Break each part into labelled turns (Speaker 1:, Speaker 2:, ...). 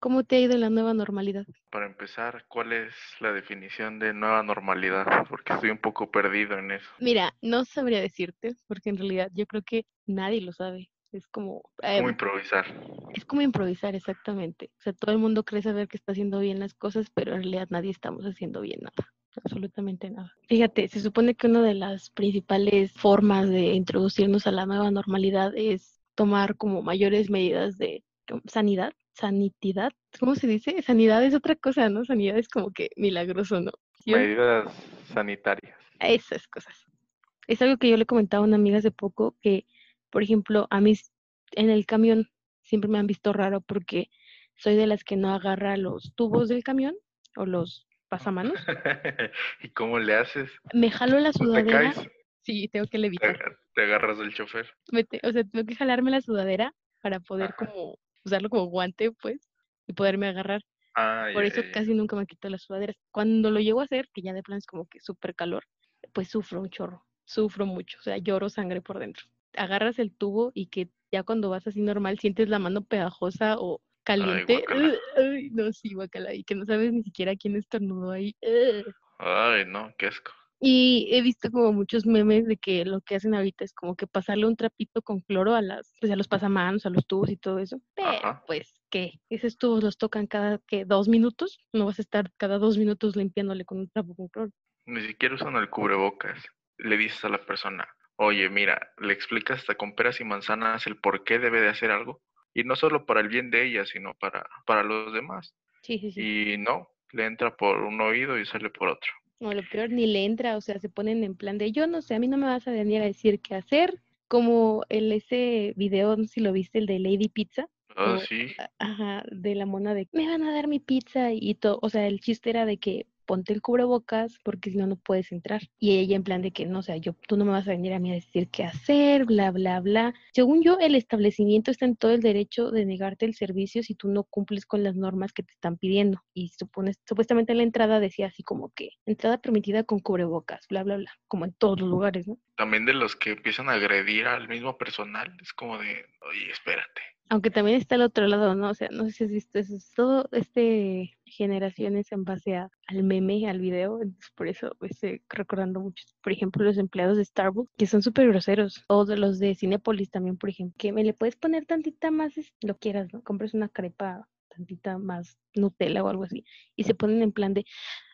Speaker 1: ¿Cómo te ha ido en la nueva normalidad?
Speaker 2: Para empezar, ¿cuál es la definición de nueva normalidad? Porque estoy un poco perdido en eso.
Speaker 1: Mira, no sabría decirte, porque en realidad yo creo que nadie lo sabe. Es como...
Speaker 2: ¿Cómo
Speaker 1: em,
Speaker 2: improvisar?
Speaker 1: es como improvisar, exactamente. O sea, todo el mundo cree saber que está haciendo bien las cosas, pero en realidad nadie estamos haciendo bien nada. Absolutamente nada. Fíjate, se supone que una de las principales formas de introducirnos a la nueva normalidad es tomar como mayores medidas de sanidad sanidad, ¿cómo se dice? Sanidad es otra cosa, ¿no? Sanidad es como que milagroso, ¿no?
Speaker 2: Medidas sanitarias.
Speaker 1: esas cosas. Es algo que yo le comentaba a una amiga hace poco que, por ejemplo, a mí en el camión siempre me han visto raro porque soy de las que no agarra los tubos del camión o los pasamanos.
Speaker 2: ¿Y cómo le haces?
Speaker 1: Me jalo la
Speaker 2: ¿No te
Speaker 1: sudadera.
Speaker 2: caes?
Speaker 1: Sí, tengo que
Speaker 2: Te,
Speaker 1: levitar.
Speaker 2: te agarras del chofer.
Speaker 1: me te- o sea, tengo que jalarme la sudadera para poder
Speaker 2: Ajá.
Speaker 1: como usarlo como guante, pues, y poderme agarrar.
Speaker 2: Ah,
Speaker 1: Por eso casi nunca me quito las sudaderas. Cuando lo llego a hacer, que ya de plan es como que súper calor, pues sufro un chorro, sufro mucho, o sea, lloro sangre por dentro. Agarras el tubo y que ya cuando vas así normal sientes la mano pegajosa o caliente.
Speaker 2: guácala.
Speaker 1: Ay, no, sí, guacala, y que no sabes ni siquiera quién estornudó ahí.
Speaker 2: Ay, no, qué asco.
Speaker 1: Y he visto como muchos memes de que lo que hacen ahorita es como que pasarle un trapito con cloro a las, pues a los pasamanos, a los tubos y todo eso. Pero
Speaker 2: Ajá.
Speaker 1: pues, ¿qué? Esos tubos los tocan cada que dos minutos. No vas a estar cada dos minutos limpiándole con un trapo con cloro.
Speaker 2: Ni siquiera usan el cubrebocas. Le dices a la persona, oye, mira, le explicas hasta con peras y manzanas el por qué debe de hacer algo. Y no solo para el bien de ella, sino para, para los demás.
Speaker 1: Sí, sí, sí.
Speaker 2: Y no, le entra por un oído y sale por otro.
Speaker 1: O lo peor, ni le entra, o sea, se ponen en plan de yo no sé, a mí no me vas a venir a decir qué hacer. Como el ese video, no sé si lo viste, el de Lady Pizza.
Speaker 2: Ah,
Speaker 1: o-
Speaker 2: sí.
Speaker 1: Ajá, de la mona de me van a dar mi pizza y todo, o sea, el chiste era de que ponte el cubrebocas porque si no no puedes entrar. Y ella en plan de que no, o sea, yo tú no me vas a venir a mí a decir qué hacer, bla bla bla. Según yo, el establecimiento está en todo el derecho de negarte el servicio si tú no cumples con las normas que te están pidiendo. Y supones, supuestamente en la entrada decía así como que entrada permitida con cubrebocas, bla bla bla, como en todos los lugares, ¿no?
Speaker 2: También de los que empiezan a agredir al mismo personal. Es como de, oye, espérate.
Speaker 1: Aunque también está el otro lado, ¿no? O sea, no sé si has visto eso. Es todo este generaciones en base a- al meme, al video. Entonces, por eso recordando mucho. Por ejemplo, los empleados de Starbucks, que son súper groseros. O de los de Cinepolis también, por ejemplo. Que me le puedes poner tantita más, lo quieras, ¿no? Compres una crepa tantita más Nutella o algo así. Y se ponen en plan de,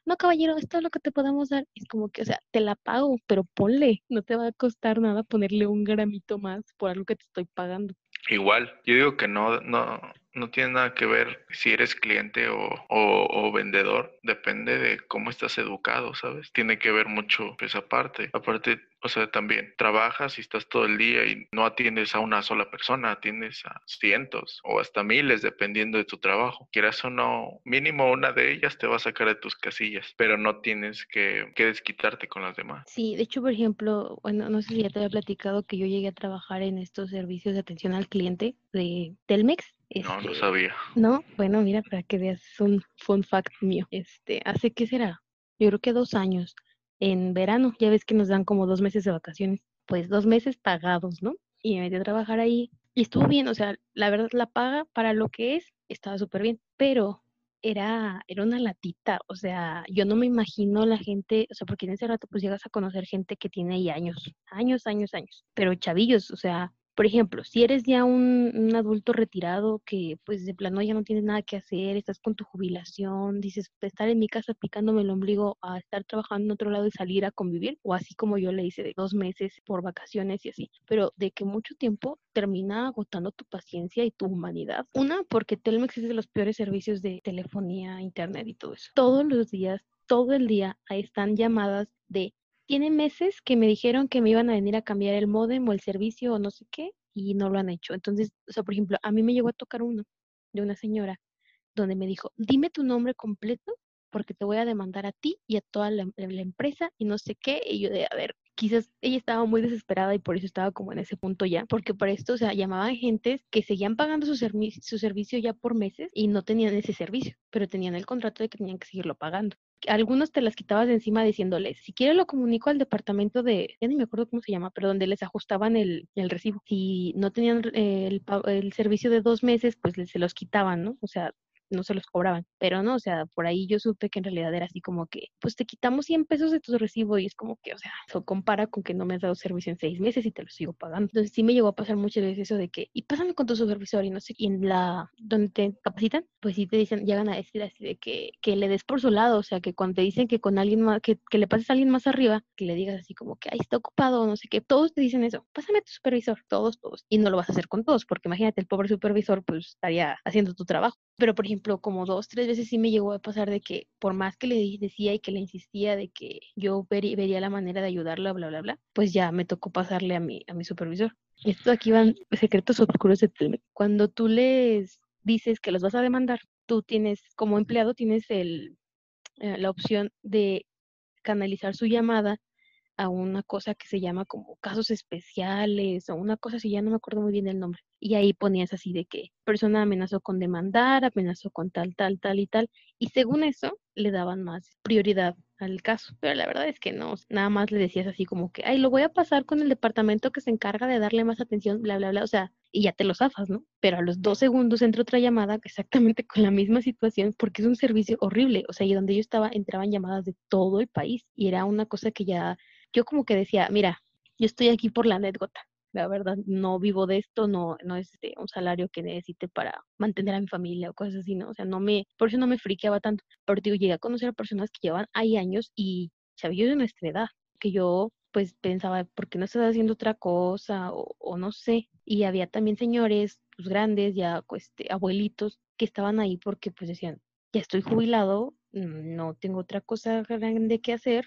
Speaker 1: no, caballero, esto es lo que te podemos dar. Es como que, o sea, te la pago, pero ponle. No te va a costar nada ponerle un gramito más por algo que te estoy pagando.
Speaker 2: Igual, yo digo que no, no, no tiene nada que ver si eres cliente o, o, vendedor, depende de cómo estás educado, ¿sabes? Tiene que ver mucho esa parte. Aparte, o sea, también trabajas y estás todo el día y no atiendes a una sola persona, atiendes a cientos o hasta miles dependiendo de tu trabajo. Quieras o no, mínimo una de ellas te va a sacar de tus casillas, pero no tienes que, que desquitarte con las demás.
Speaker 1: Sí, de hecho, por ejemplo, bueno, no sé si ya te había platicado que yo llegué a trabajar en estos servicios de atención al cliente de Telmex.
Speaker 2: No, no
Speaker 1: Este,
Speaker 2: sabía.
Speaker 1: no, bueno, mira, para que veas, es un fun fact mío. Este, hace qué será, yo creo que dos años, en verano, ya ves que nos dan como dos meses de vacaciones, pues dos meses pagados, ¿no? Y me metí a trabajar ahí y estuvo bien, o sea, la verdad la paga para lo que es, estaba súper bien, pero era, era una latita, o sea, yo no me imagino la gente, o sea, porque en ese rato pues llegas a conocer gente que tiene ahí años, años, años, años, pero chavillos, o sea, por ejemplo, si eres ya un, adulto retirado que pues de plano ya no tienes nada que hacer, estás con tu jubilación, dices, de estar en mi casa picándome el ombligo a estar trabajando en otro lado y salir a convivir, o así como yo le hice de dos meses por vacaciones y así, pero de que mucho tiempo termina agotando tu paciencia y tu humanidad. Una, porque Telmex es de los peores servicios de telefonía, internet y todo eso. Todos los días, todo el día, ahí están llamadas de tiene meses que me dijeron que me iban a venir a cambiar el módem o el servicio o no sé qué y no lo han hecho. Entonces, o sea, por ejemplo, a mí me llegó a tocar uno de una señora donde me dijo, dime tu nombre completo porque te voy a demandar a ti y a toda la, empresa y no sé qué. Y yo de, a ver, quizás ella estaba muy desesperada y por eso estaba como en ese punto ya, porque para esto, o sea, llamaban gentes que seguían pagando su, su servicio ya por meses y no tenían ese servicio, pero tenían el contrato de que tenían que seguirlo pagando algunos te las quitabas de encima diciéndoles, si quiere lo comunico al departamento de, ya ni me acuerdo cómo se llama, pero donde les ajustaban el, el recibo. Si no tenían eh, el, el servicio de dos meses, pues se los quitaban, ¿no? O sea, no se los cobraban. Pero no, o sea, por ahí yo supe que en realidad era así como que, pues te quitamos 100 pesos de tu recibo y es como que, o sea, compara con que no me has dado servicio en seis meses y te lo sigo pagando. Entonces sí me llegó a pasar muchas veces eso de que, y pásame con tu supervisor y no sé, y en la, donde te capacitan, pues sí te dicen, llegan a decir así de que, que le des por su lado, o sea, que cuando te dicen que con alguien más, que, que le pases a alguien más arriba, que le digas así como que, ahí está ocupado, no sé qué, todos te dicen eso, pásame a tu supervisor, todos, todos, y no lo vas a hacer con todos, porque imagínate, el pobre supervisor pues estaría haciendo tu trabajo. Pero, por ejemplo, como dos, tres veces sí me llegó a pasar de que por más que le decía y que le insistía de que yo vería la manera de ayudarlo, bla, bla, bla, pues ya me tocó pasarle a mi, a mi supervisor. Esto aquí van secretos oscuros de Telmex. Cuando tú les dices que los vas a demandar, tú tienes, como empleado, tienes el, eh, la opción de canalizar su llamada a una cosa que se llama como casos especiales o una cosa así, ya no me acuerdo muy bien el nombre. Y ahí ponías así de que persona amenazó con demandar, amenazó con tal, tal, tal y tal. Y según eso, le daban más prioridad al caso. Pero la verdad es que no, nada más le decías así como que, ay, lo voy a pasar con el departamento que se encarga de darle más atención, bla, bla, bla. O sea, y ya te lo zafas, ¿no? Pero a los dos segundos entra otra llamada exactamente con la misma situación porque es un servicio horrible. O sea, y donde yo estaba entraban llamadas de todo el país y era una cosa que ya yo como que decía, mira, yo estoy aquí por la anécdota. La verdad, no vivo de esto, no, no es este, un salario que necesite para mantener a mi familia o cosas así, ¿no? O sea, no me, por eso no me friqueaba tanto. Pero digo, llegué a conocer a personas que llevan ahí años y chavillos de nuestra edad, que yo pues pensaba, ¿por qué no estás haciendo otra cosa? O, o no sé. Y había también señores, pues grandes, ya pues, este, abuelitos, que estaban ahí porque pues decían, ya estoy jubilado, no tengo otra cosa grande que hacer,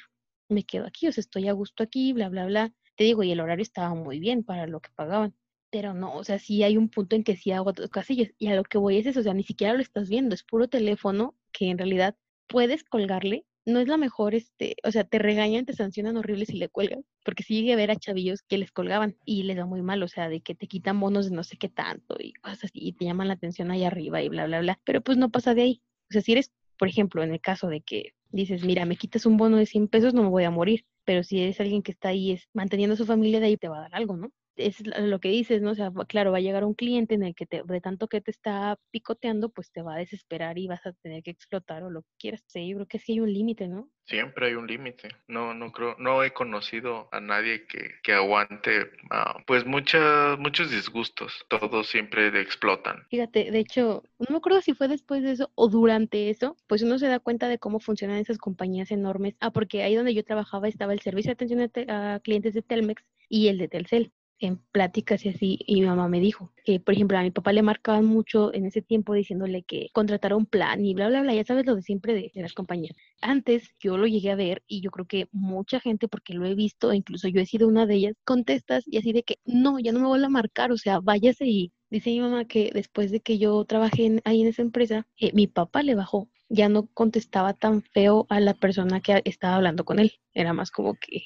Speaker 1: me quedo aquí, o sea, estoy a gusto aquí, bla, bla, bla. Te digo, y el horario estaba muy bien para lo que pagaban. Pero no, o sea, sí hay un punto en que sí hago casillas. Y a lo que voy es eso, o sea, ni siquiera lo estás viendo, es puro teléfono que en realidad puedes colgarle. No es la mejor, este, o sea, te regañan, te sancionan horrible si le cuelgan, porque sí llegué a ver a chavillos que les colgaban y les da muy mal, o sea, de que te quitan bonos de no sé qué tanto y cosas así, y te llaman la atención ahí arriba y bla, bla, bla, pero pues no pasa de ahí. O sea, si eres, por ejemplo, en el caso de que dices, mira, me quitas un bono de 100 pesos, no me voy a morir. Pero si eres alguien que está ahí es, manteniendo a su familia, de ahí te va a dar algo, ¿no? Es lo que dices, ¿no? O sea, claro, va a llegar un cliente en el que te, de tanto que te está picoteando, pues te va a desesperar y vas a tener que explotar o lo que quieras. Sí, yo creo que sí hay un límite, ¿no?
Speaker 2: Siempre hay un límite. No, no creo, no he conocido a nadie que, que aguante, uh, pues muchas, muchos disgustos. Todos siempre explotan.
Speaker 1: Fíjate, de hecho, no me acuerdo si fue después de eso o durante eso, pues uno se da cuenta de cómo funcionan esas compañías enormes. Ah, porque ahí donde yo trabajaba estaba el servicio de atención a, a clientes de Telmex y el de Telcel en pláticas y así, y mi mamá me dijo que, por ejemplo, a mi papá le marcaban mucho en ese tiempo diciéndole que contratara un plan y bla, bla, bla, ya sabes lo de siempre de, las compañías. Antes yo lo llegué a ver y yo creo que mucha gente, porque lo he visto, incluso yo he sido una de ellas, contestas y así de que, no, ya no me vuelvo a marcar, o sea, váyase y dice mi mamá que después de que yo trabajé ahí en esa empresa, eh, mi papá le bajó ya no contestaba tan feo a la persona que estaba hablando con él. Era más como que,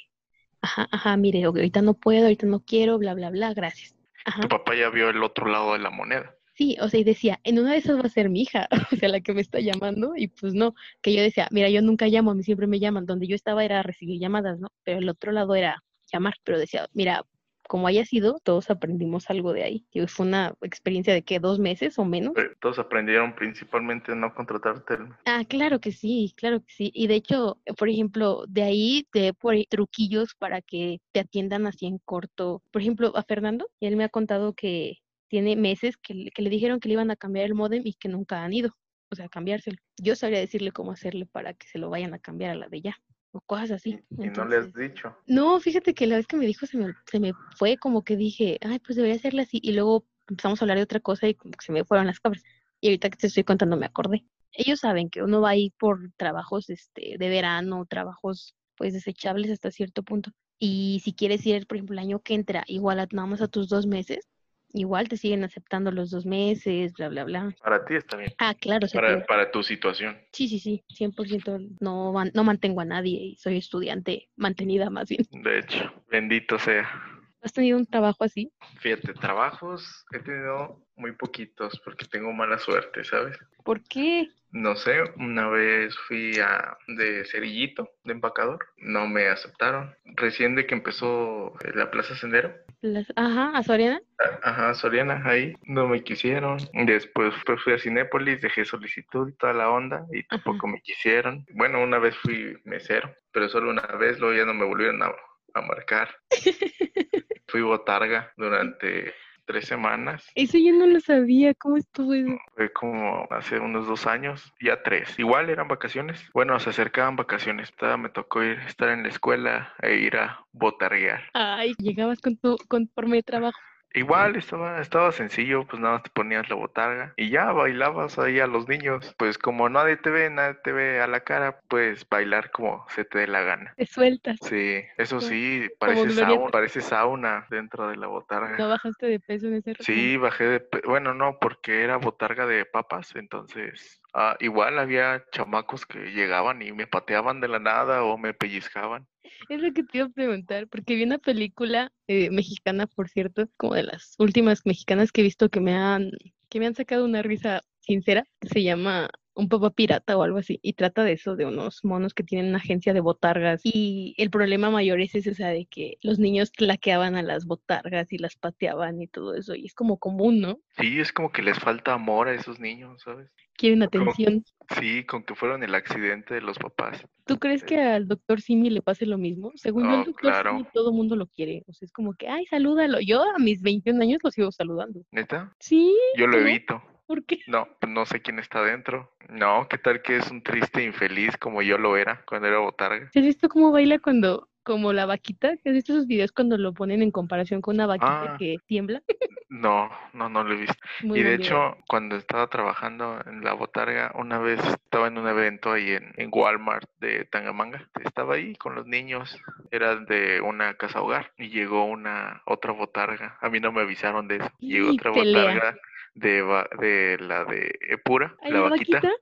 Speaker 1: ajá, ajá, mire, ahorita no puedo, ahorita no quiero, bla, bla, bla, gracias.
Speaker 2: Tu papá ya vio el otro lado de la moneda.
Speaker 1: Sí, o sea, y decía, en una de esas va a ser mi hija, o sea, la que me está llamando, y pues no, que yo decía, mira, yo nunca llamo, a mí siempre me llaman, donde yo estaba era recibir llamadas, ¿no? Pero el otro lado era llamar, pero decía, mira, como haya sido, todos aprendimos algo de ahí. Y fue una experiencia de que dos meses o menos.
Speaker 2: todos aprendieron principalmente a no contratarte.
Speaker 1: Ah, claro que sí, claro que sí. Y de hecho, por ejemplo, de ahí te por truquillos para que te atiendan así en corto. Por ejemplo, a Fernando, él me ha contado que tiene meses que, que le dijeron que le iban a cambiar el modem y que nunca han ido. O sea, cambiárselo. Yo sabría decirle cómo hacerle para que se lo vayan a cambiar a la de ya o cosas así.
Speaker 2: ¿Y no le has dicho?
Speaker 1: No, fíjate que la vez que me dijo se me, se me fue como que dije, ay, pues debería hacerla así. Y luego empezamos a hablar de otra cosa y como que se me fueron las cabras. Y ahorita que te estoy contando me acordé. Ellos saben que uno va ahí por trabajos este, de verano, trabajos pues desechables hasta cierto punto. Y si quieres ir, por ejemplo, el año que entra, igual a, nada más a tus dos meses, igual te siguen aceptando los dos meses, bla, bla, bla.
Speaker 2: Para ti está bien.
Speaker 1: Ah, claro.
Speaker 2: Para, para tu situación.
Speaker 1: Sí, sí, sí, 100% no, no mantengo a nadie y soy estudiante mantenida más bien.
Speaker 2: De hecho, bendito sea.
Speaker 1: ¿Has tenido un trabajo así?
Speaker 2: Fíjate, trabajos he tenido muy poquitos porque tengo mala suerte, ¿sabes?
Speaker 1: ¿Por qué?
Speaker 2: No sé, una vez fui a de cerillito, de empacador, no me aceptaron. Recién de que empezó la Plaza Sendero,
Speaker 1: Las- Ajá, ¿a Soriana?
Speaker 2: Ajá, Soriana, ahí no me quisieron. Después pues, fui a Cinépolis, dejé solicitud y toda la onda y tampoco me quisieron. Bueno, una vez fui mesero, pero solo una vez, luego ya no me volvieron a, a marcar. Fui botarga durante tres semanas.
Speaker 1: Eso yo no lo sabía. ¿Cómo estuvo eso?
Speaker 2: Fue como hace unos dos años, ya tres. Igual eran vacaciones. Bueno, se acercaban vacaciones. Me tocó ir, estar en la escuela e ir a botarguear.
Speaker 1: Ay, llegabas con tu conforme de trabajo.
Speaker 2: Igual estaba, estaba sencillo, pues nada más te ponías la botarga y ya bailabas ahí a los niños. Pues como nadie te ve, nadie te ve a la cara, pues bailar como se te dé la gana.
Speaker 1: Te sueltas.
Speaker 2: Sí, eso sí, parece, sauna, parece sauna dentro de la botarga.
Speaker 1: No bajaste de peso en ese rato.
Speaker 2: Sí, bajé de... pe- Bueno, no, porque era botarga de papas, entonces... ah, igual había chamacos que llegaban y me pateaban de la nada o me pellizcaban.
Speaker 1: Es lo que te iba a preguntar, porque vi una película eh, mexicana, por cierto, como de las últimas mexicanas que he visto que me han, que me han sacado una risa sincera, que se llama Un papá pirata o algo así, y trata de eso, de unos monos que tienen una agencia de botargas, y el problema mayor es ese, o sea, de que los niños claqueaban a las botargas y las pateaban y todo eso, y es como común, ¿no?
Speaker 2: Sí, es como que les falta amor a esos niños, ¿sabes?
Speaker 1: Quieren
Speaker 2: Como-
Speaker 1: atención.
Speaker 2: Sí, con que fueron el accidente de los papás.
Speaker 1: ¿Tú crees que al doctor Simi le pase lo mismo? Según yo, el
Speaker 2: Oh,
Speaker 1: doctor
Speaker 2: claro.
Speaker 1: Simi todo mundo lo quiere. O sea, es como que, ay, salúdalo. Yo a mis 21 años lo sigo saludando.
Speaker 2: ¿Neta?
Speaker 1: Sí,
Speaker 2: Yo lo evito.
Speaker 1: ¿Por qué?
Speaker 2: No, pues no sé quién está dentro. No, ¿qué tal que es un triste infeliz como yo lo era cuando era botarga?
Speaker 1: ¿Has visto cómo baila cuando, como la vaquita? ¿Has visto esos videos cuando lo ponen en comparación con una vaquita
Speaker 2: Ah.
Speaker 1: que tiembla?
Speaker 2: No, no, no lo he visto.
Speaker 1: Muy
Speaker 2: y de hecho, cuando estaba trabajando en la botarga, una vez estaba en un evento ahí en, en Walmart de Tangamanga. Estaba ahí con los niños, era de una casa hogar y llegó una otra botarga. A mí no me avisaron de eso. Llegó
Speaker 1: Y
Speaker 2: otra
Speaker 1: pelea.
Speaker 2: botarga de, va- de la de Epura,
Speaker 1: ¿Ay,
Speaker 2: la
Speaker 1: la
Speaker 2: vaquita.
Speaker 1: vaquita?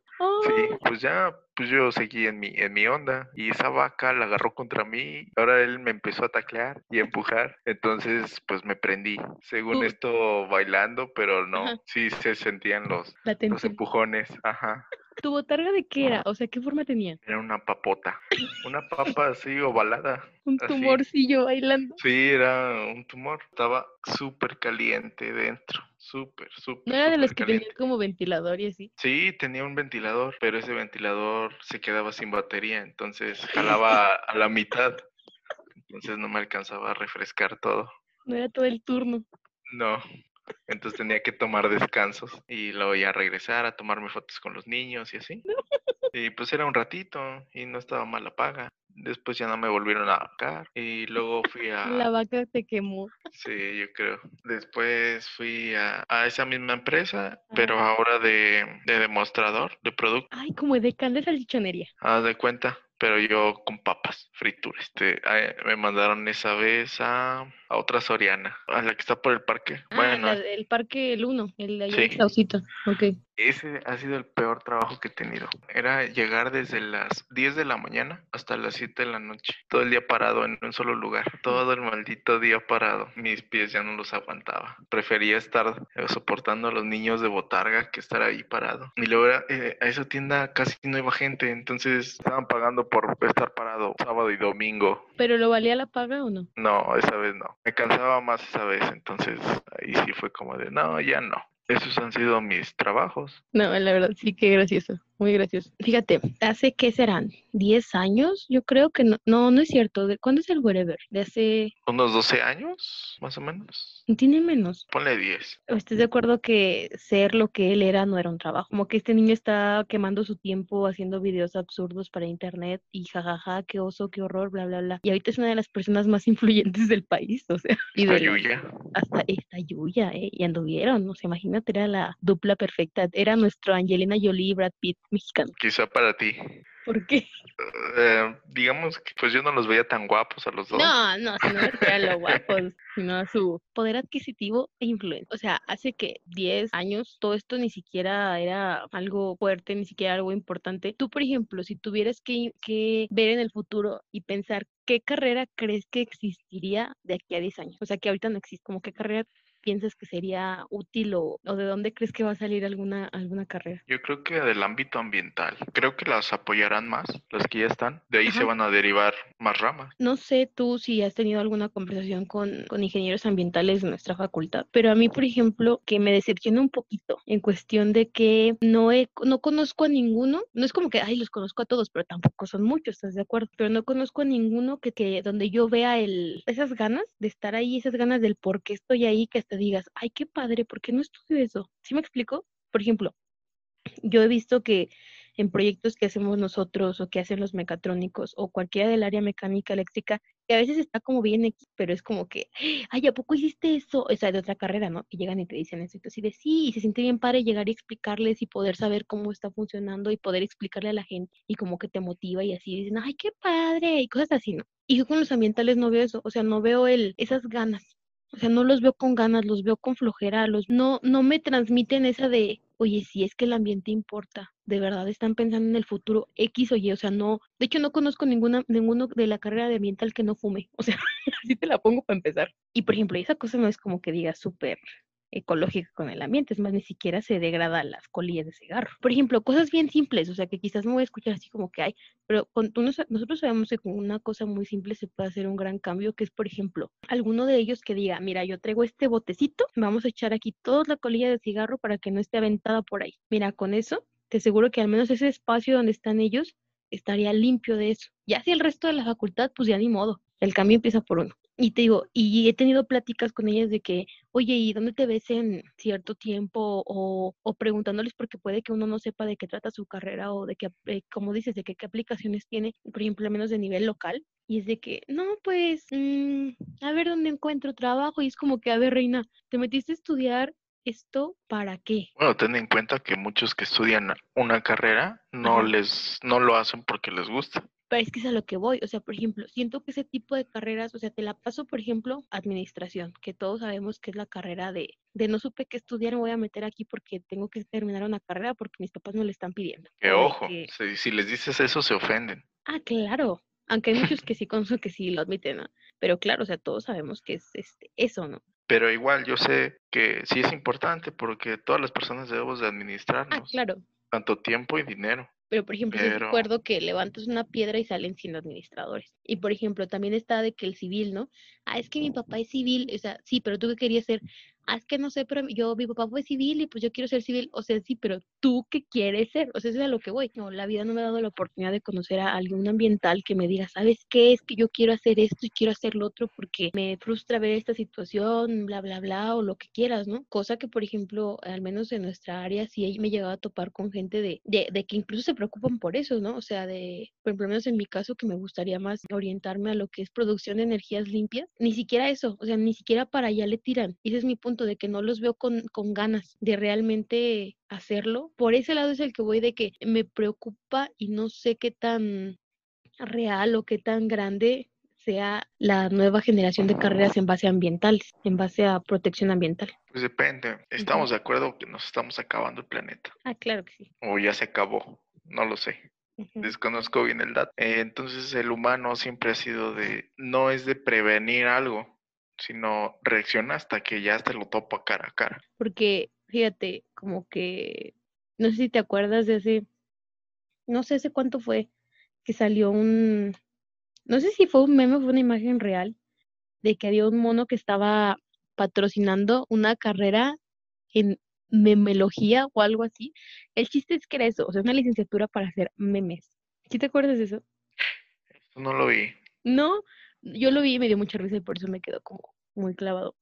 Speaker 2: Sí,
Speaker 1: ¡Oh!
Speaker 2: pues ya, pues yo seguí en mi, en mi onda y esa vaca la agarró contra mí. Ahora él me empezó a taclear y a empujar. Entonces, pues me prendí. Según
Speaker 1: Tú-
Speaker 2: esto, bailando, pero no,
Speaker 1: Ajá.
Speaker 2: sí se sentían los, los empujones. Ajá.
Speaker 1: ¿Tu botarga de qué era? O sea, ¿qué forma tenía?
Speaker 2: Era una papota. Una papa así ovalada.
Speaker 1: Un
Speaker 2: Así.
Speaker 1: tumorcillo bailando.
Speaker 2: Sí, era un tumor. Estaba súper caliente dentro. Súper, súper.
Speaker 1: No era de los que tenían como ventilador y así.
Speaker 2: Sí, tenía un ventilador, pero ese ventilador se quedaba sin batería, entonces jalaba a la mitad. Entonces no me alcanzaba a refrescar todo.
Speaker 1: No era todo el turno.
Speaker 2: No. Entonces tenía que tomar descansos y luego ya regresar a tomarme fotos con los niños y así. Y pues era un ratito y no estaba mal la paga. Después ya no me volvieron a vacar y luego fui a...
Speaker 1: La vaca te quemó.
Speaker 2: Sí, yo creo. Después fui a, a esa misma empresa, pero ahora de, de demostrador de producto.
Speaker 1: Ay, como de de salchichonería.
Speaker 2: Haz de cuenta, pero yo con papas, frituras. Este, ah, me mandaron esa vez a, a otra Soriana, a la que está por el parque.
Speaker 1: Ah,
Speaker 2: bueno,
Speaker 1: la del parque El Uno, el de allá en
Speaker 2: Sí.
Speaker 1: Saucito. Ok.
Speaker 2: ese ha sido el peor trabajo que he tenido. Era llegar desde las 10 de la mañana hasta las 7 de la noche. Todo el día parado en un solo lugar. Todo el maldito día parado. Mis pies ya no los aguantaba. Prefería estar eh, soportando a los niños de botarga que estar ahí parado. Y luego era, eh, a esa tienda casi no iba gente. Entonces estaban pagando por estar parado sábado y domingo.
Speaker 1: ¿Pero lo valía la paga o no?
Speaker 2: No, esa vez no. Me cansaba más esa vez. Entonces ahí sí fue como de, no, ya no. Esos han sido mis trabajos.
Speaker 1: No, la verdad sí que gracioso, muy gracioso. Fíjate, hace qué serán, 10 años, yo creo que no, no, no es cierto. ¿De cuándo es el Wherever? De hace,
Speaker 2: Unos 12 años, más o menos.
Speaker 1: tiene menos.
Speaker 2: Ponle 10.
Speaker 1: ¿Estás de acuerdo que ser lo que él era no era un trabajo? Como que este niño está quemando su tiempo haciendo videos absurdos para internet y jajaja, qué oso, qué horror, bla, bla, bla. Y ahorita es una de las personas más influyentes del país, o sea, y
Speaker 2: Está
Speaker 1: del-
Speaker 2: Yuya.
Speaker 1: hasta esta Yuya, ¿eh? Y anduvieron, o sea, imagínate, era la dupla perfecta. Era nuestro Angelina Jolie y Brad Pitt mexicano.
Speaker 2: Quizá para ti.
Speaker 1: ¿Por qué?
Speaker 2: Eh, digamos que pues yo no los veía tan guapos a los dos.
Speaker 1: No, no, si no era lo guapos, sino su poder adquisitivo e influencia. O sea, hace que 10 años todo esto ni siquiera era algo fuerte, ni siquiera algo importante. Tú, por ejemplo, si tuvieras que, que ver en el futuro y pensar qué carrera crees que existiría de aquí a 10 años, o sea, que ahorita no existe, como qué carrera piensas que sería útil o, o, de dónde crees que va a salir alguna, alguna carrera?
Speaker 2: Yo creo que del ámbito ambiental. Creo que las apoyarán más, las que ya están. De ahí Ajá. se van a derivar más ramas.
Speaker 1: No sé tú si has tenido alguna conversación con, con ingenieros ambientales de nuestra facultad, pero a mí, por ejemplo, que me decepciona un poquito en cuestión de que no, he, no conozco a ninguno, no es como que, ay, los conozco a todos, pero tampoco son muchos, ¿estás de acuerdo? Pero no conozco a ninguno que, que donde yo vea el, esas ganas de estar ahí, esas ganas del por qué estoy ahí, que te digas, ay, qué padre, ¿por qué no estudio eso? ¿Sí me explico? Por ejemplo, yo he visto que en proyectos que hacemos nosotros o que hacen los mecatrónicos o cualquiera del área mecánica eléctrica, que a veces está como bien pero es como que, ay, ¿a poco hiciste eso? O sea, de otra carrera, ¿no? Y llegan y te dicen eso, y tú de sí, y se siente bien padre llegar y explicarles y poder saber cómo está funcionando y poder explicarle a la gente y como que te motiva y así dicen, ay, qué padre, y cosas así, ¿no? Y yo con los ambientales no veo eso, o sea, no veo el, esas ganas, o sea, no los veo con ganas, los veo con flojera, los no no me transmiten esa de, oye, si es que el ambiente importa, de verdad están pensando en el futuro X o Y, o sea, no, de hecho no conozco ninguna ninguno de la carrera de ambiental que no fume, o sea, así te la pongo para empezar. Y por ejemplo, esa cosa no es como que diga súper ecológica con el ambiente, es más, ni siquiera se degrada las colillas de cigarro. Por ejemplo, cosas bien simples, o sea, que quizás me voy a escuchar así como que hay, pero con, nosotros sabemos que con una cosa muy simple se puede hacer un gran cambio, que es, por ejemplo, alguno de ellos que diga, mira, yo traigo este botecito, vamos a echar aquí toda la colilla de cigarro para que no esté aventada por ahí. Mira, con eso, te aseguro que al menos ese espacio donde están ellos estaría limpio de eso. Ya si el resto de la facultad, pues ya ni modo, el cambio empieza por uno. Y te digo, y he tenido pláticas con ellas de que, oye, ¿y dónde te ves en cierto tiempo? O, o preguntándoles porque puede que uno no sepa de qué trata su carrera o de qué, eh, como dices, de qué, qué, aplicaciones tiene, por ejemplo, al menos de nivel local. Y es de que, no, pues, mmm, a ver dónde encuentro trabajo. Y es como que, a ver, Reina, te metiste a estudiar ¿Esto para qué?
Speaker 2: Bueno, ten en cuenta que muchos que estudian una carrera no Ajá. les no lo hacen porque les gusta.
Speaker 1: Pero es que es a lo que voy, o sea, por ejemplo, siento que ese tipo de carreras, o sea, te la paso, por ejemplo, administración, que todos sabemos que es la carrera de, de no supe qué estudiar, me voy a meter aquí porque tengo que terminar una carrera porque mis papás me lo están pidiendo.
Speaker 2: Que ojo, que... Si, si, les dices eso se ofenden.
Speaker 1: Ah, claro, aunque hay muchos que sí conozco que sí lo admiten, ¿no? Pero claro, o sea, todos sabemos que es este, eso, ¿no?
Speaker 2: Pero igual yo sé que sí es importante porque todas las personas debemos de administrarnos.
Speaker 1: Ah, claro.
Speaker 2: Tanto tiempo y dinero.
Speaker 1: Pero, por ejemplo, pero... yo recuerdo que levantas una piedra y salen siendo administradores. Y, por ejemplo, también está de que el civil, ¿no? Ah, es que mi papá es civil. O sea, sí, pero tú qué querías ser. Es que no sé, pero yo, mi papá fue civil y pues yo quiero ser civil. O sea, sí, pero tú qué quieres ser. O sea, eso es a lo que voy. No, la vida no me ha dado la oportunidad de conocer a algún ambiental que me diga, ¿sabes qué? Es que yo quiero hacer esto y quiero hacer lo otro porque me frustra ver esta situación, bla, bla, bla, o lo que quieras, ¿no? Cosa que, por ejemplo, al menos en nuestra área, sí me llegaba a topar con gente de, de, de que incluso se preocupan por eso, ¿no? O sea, de, por ejemplo, menos en mi caso, que me gustaría más orientarme a lo que es producción de energías limpias, ni siquiera eso, o sea, ni siquiera para allá le tiran. Ese es mi punto de que no los veo con, con ganas de realmente hacerlo. Por ese lado es el que voy de que me preocupa y no sé qué tan real o qué tan grande sea la nueva generación de carreras en base a ambientales, en base a protección ambiental.
Speaker 2: Pues depende. Estamos uh -huh. de acuerdo que nos estamos acabando el planeta.
Speaker 1: Ah, claro que sí.
Speaker 2: O ya se acabó, no lo sé. Uh -huh. Desconozco bien el dato. Eh, entonces el humano siempre ha sido de, no es de prevenir algo, sino reacciona hasta que ya te lo topa cara a cara.
Speaker 1: Porque, fíjate, como que, no sé si te acuerdas de ese, no sé hace cuánto fue, que salió un, no sé si fue un meme o fue una imagen real, de que había un mono que estaba patrocinando una carrera en memelogía o algo así. El chiste es que era eso, o sea, una licenciatura para hacer memes. ¿Sí te acuerdas de eso?
Speaker 2: No lo vi.
Speaker 1: No, yo lo vi y me dio mucha risa y por eso me quedó como muy clavado.